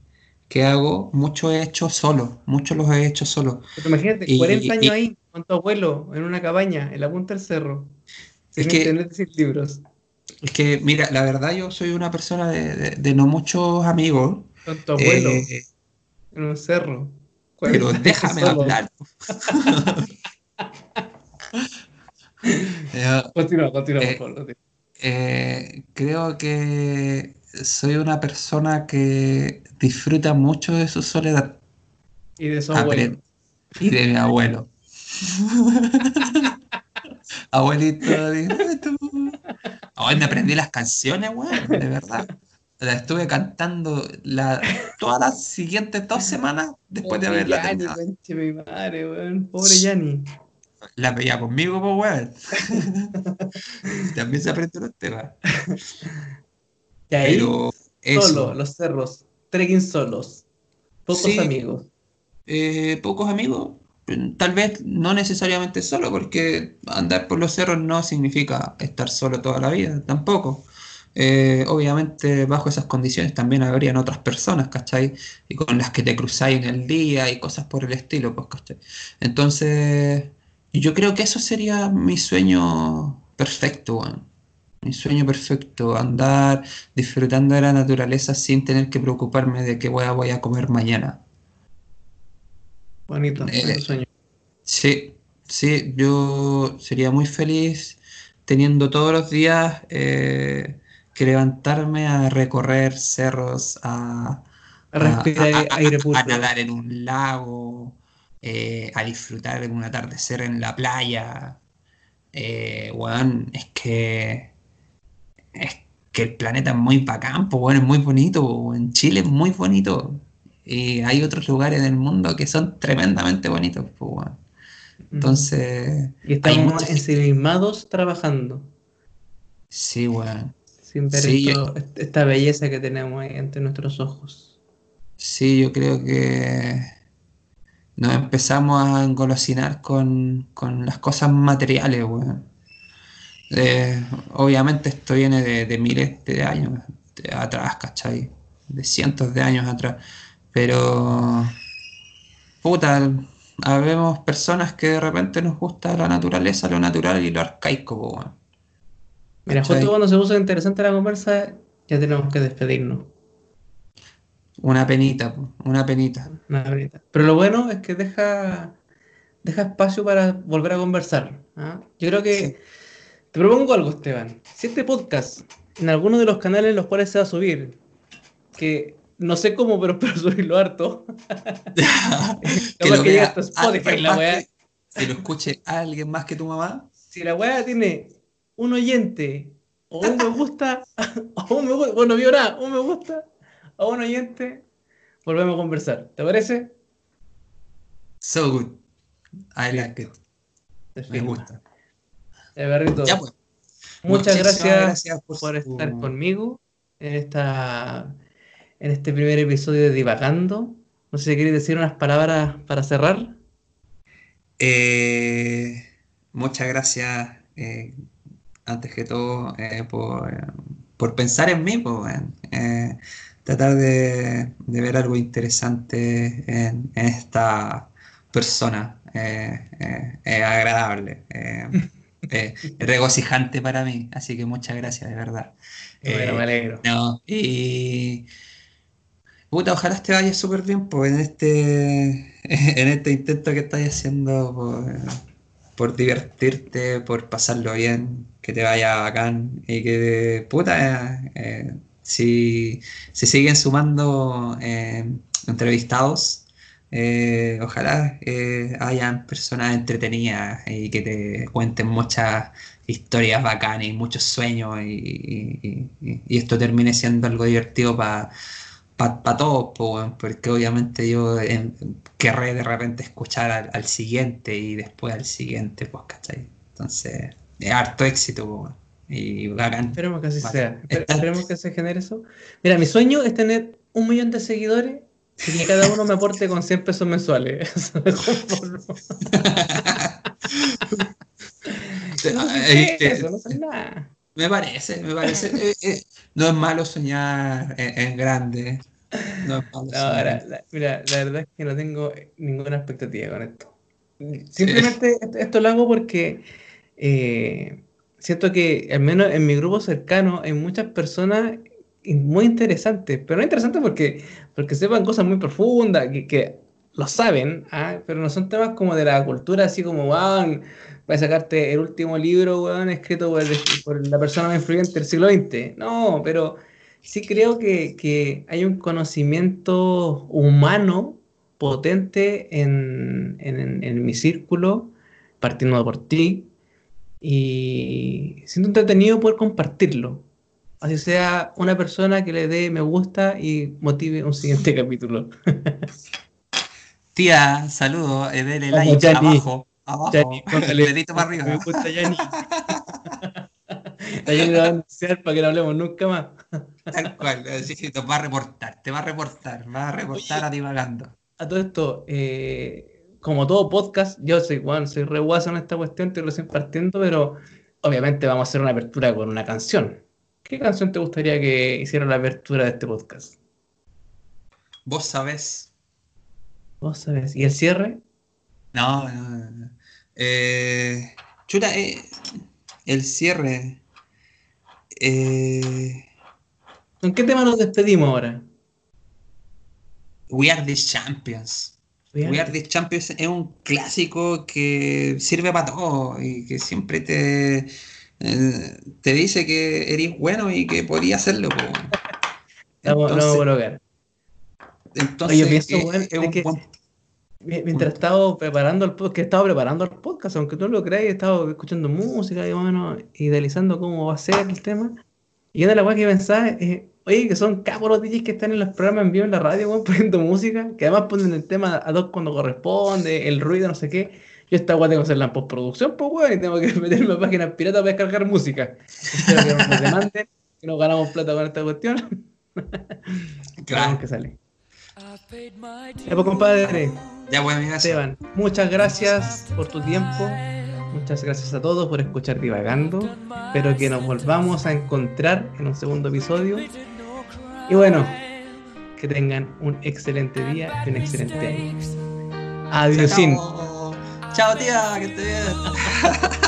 que hago, muchos he hecho solo, muchos los he hecho solo. Pero imagínate, y- 40 años y- ahí, con tu abuelo, en una cabaña, en la punta del cerro, sin Es que- internet y sin libros. Es que, mira, la verdad yo soy una persona de, de- de no muchos amigos. Con tu abuelo eh, en un cerro. Pero déjame hablar. [LAUGHS] Continúa, continúa, Eh, por favor. continúa. eh, creo que soy una persona que disfruta mucho de su soledad Y de su abuelo. y de mi abuelo. [LAUGHS] Abuelito, dime tú. Hoy me aprendí las canciones, weón, de verdad. Las estuve cantando la, todas las siguientes dos semanas después de haberla Yanni, terminado. mi madre, weón. Pobre Yanni. La veía conmigo, pues, weón. [LAUGHS] También se aprendió los temas. Y ahí, Pero eso. solo, los cerros. Trekking solos. Pocos Sí. amigos. eh, pocos amigos, tal vez no necesariamente solo, porque andar por los cerros no significa estar solo toda la vida, tampoco. Eh, obviamente bajo esas condiciones también habrían otras personas, ¿cachai? Y con las que te cruzáis en el día y cosas por el estilo, pues, ¿cachai? Entonces, yo creo que eso sería mi sueño perfecto, weón. Mi sueño perfecto, andar disfrutando de la naturaleza sin tener que preocuparme de qué hueá voy a comer mañana. Bonito, Eh, sueño. Sí, sí, yo sería muy feliz teniendo todos los días eh, que levantarme a recorrer cerros, a, A respirar a- a- aire a puro. nadar en un lago, eh, a disfrutar de un atardecer en la playa. Eh, weón, es que es que el planeta es muy bacán, pues, weón, es muy bonito, weón. Chile es muy bonito. Y hay otros lugares del mundo que son tremendamente bonitos, pues, weón. Entonces, Y estamos ensimismados trabajando. sí, weón. Sin ver Sí, esto- esta belleza que tenemos ahí ante nuestros ojos. Sí, yo creo que nos empezamos a engolosinar con, con las cosas materiales, weón. Eh, obviamente esto viene de, de miles de años de atrás, ¿cachai? De cientos de años atrás. Pero, puta, habemos personas que de repente nos gusta la naturaleza, lo natural y lo arcaico, weón. Mira, justo cuando se puso interesante la conversa, ya tenemos que despedirnos. Una penita, una penita. Nada, ahorita. Pero lo bueno es que deja, deja espacio para volver a conversar. ¿ah? Yo creo que Sí. te propongo algo, Esteban. Si este podcast, en alguno de los canales en los cuales se va a subir, que no sé cómo, pero [LAUGHS] espero subirlo harto, [LAUGHS] Que lo que llega hasta Spotify, la weá. que- que lo escuche alguien más que tu mamá. si la weá tiene un oyente o un me [LAUGHS] gusta, [LAUGHS] o un me gusta, bueno, no vio nada, un me gusta, o un oyente, volvemos a conversar. ¿Te parece? So good. I like it. Me firma. gusta. Eh, Berrito, Ya pues. muchas gracias, por, por su- estar conmigo en esta en este primer episodio de Divagando. No sé si queréis decir unas palabras para cerrar. Eh, muchas gracias, eh, antes que todo, eh, por, eh, por pensar en mí, pues. Eh, tratar de, de ver algo interesante en, en esta persona. es agradable, [LAUGHS] regocijante para mí, así que muchas gracias, de verdad. Bueno, me alegro. No, y puta, ojalá te vaya súper bien pues, en este, [LAUGHS] en este intento que estás haciendo por, por divertirte, por pasarlo bien, que te vaya bacán y que, puta, eh, si se siguen sumando eh, entrevistados, eh, ojalá eh, hayan personas entretenidas y que te cuenten muchas historias bacanas y muchos sueños y esto termine siendo algo divertido para todos, po, porque obviamente yo em, querré de repente escuchar al, al siguiente y después al siguiente, pues, ¿cachai? Entonces, es harto éxito, po, y bacán. Esperemos que así sea. Esperemos que se genere eso. Mira, mi sueño es tener un millón de seguidores y que cada uno me aporte con 100 pesos mensuales. [LAUGHS] Eso me conformo. [LAUGHS] No sé qué es eso, no sé nada. Me parece, me parece. eh, eh, no es malo soñar en, en grande. [LAUGHS] No No, la- la- mira, la verdad es que no tengo ninguna expectativa con esto. Simplemente esto, esto lo hago porque eh, siento que, al menos en mi grupo cercano, hay muchas personas muy interesantes, pero no interesantes porque, porque sepan cosas muy profundas, que, que lo saben, ¿ah? pero no son temas como de la cultura, así como, wow, a sacarte el último libro, weón, escrito por, por, la persona más influyente del siglo XX. No, pero sí creo que, que hay un conocimiento humano potente en, en, en, mi círculo, partiendo por ti, y siento entretenido poder compartirlo. Así sea una persona que le dé me gusta y motive un siguiente [LAUGHS] capítulo. Tía, saludo, eh, dele like abajo, abajo, [LAUGHS] dedito para arriba. Me gusta Yanni. [LAUGHS] Yanni va a anunciar para que no hablemos nunca más. Tal cual, sí, sí, te va a reportar, te va a reportar, va a reportar a divagando. A todo esto, eh, como todo podcast, yo soy Juan, soy re en esta cuestión, estoy recién partiendo, pero obviamente vamos a hacer una apertura con una canción. ¿Qué canción te gustaría que hiciera la apertura de este podcast? Vos sabés. Vos sabés. ¿Y el cierre? No, no, no. Eh, chuta, eh, el cierre. Eh, ¿Con qué tema nos despedimos ahora? We Are the Champions. We Are, the Champions es un clásico que sirve para todo y que siempre te, eh, te dice que eres bueno y que podías hacerlo. [LAUGHS] Entonces, no, no, no, entonces, Oye, pienso, es, es un que, buen... mientras estaba preparando el podcast, estaba preparando el podcast, aunque tú no lo creas, he estado escuchando música y más o menos idealizando cómo va a ser el tema. Y una de las cosas que pensaba es, oye, que son capos los DJs que están en los programas en vivo en la radio, [LAUGHS] poniendo música, que además ponen el tema a dos cuando corresponde, el ruido, no sé qué. Yo esta weá tengo que hacerla en postproducción, pues weón, y tengo que [LAUGHS] meterme a páginas piratas para descargar música. Espero que no nos demanden, que no ganamos plata con esta cuestión. [LAUGHS] claro que sale. Ya pues compadre. Ya bueno, gracias. Esteban, muchas gracias por tu tiempo. Muchas gracias a todos por escuchar Divagando. Espero que nos volvamos a encontrar en un segundo episodio. Y bueno, que tengan un excelente día y un excelente año. Adiós. Chao, tía, que esté bien. [LAUGHS]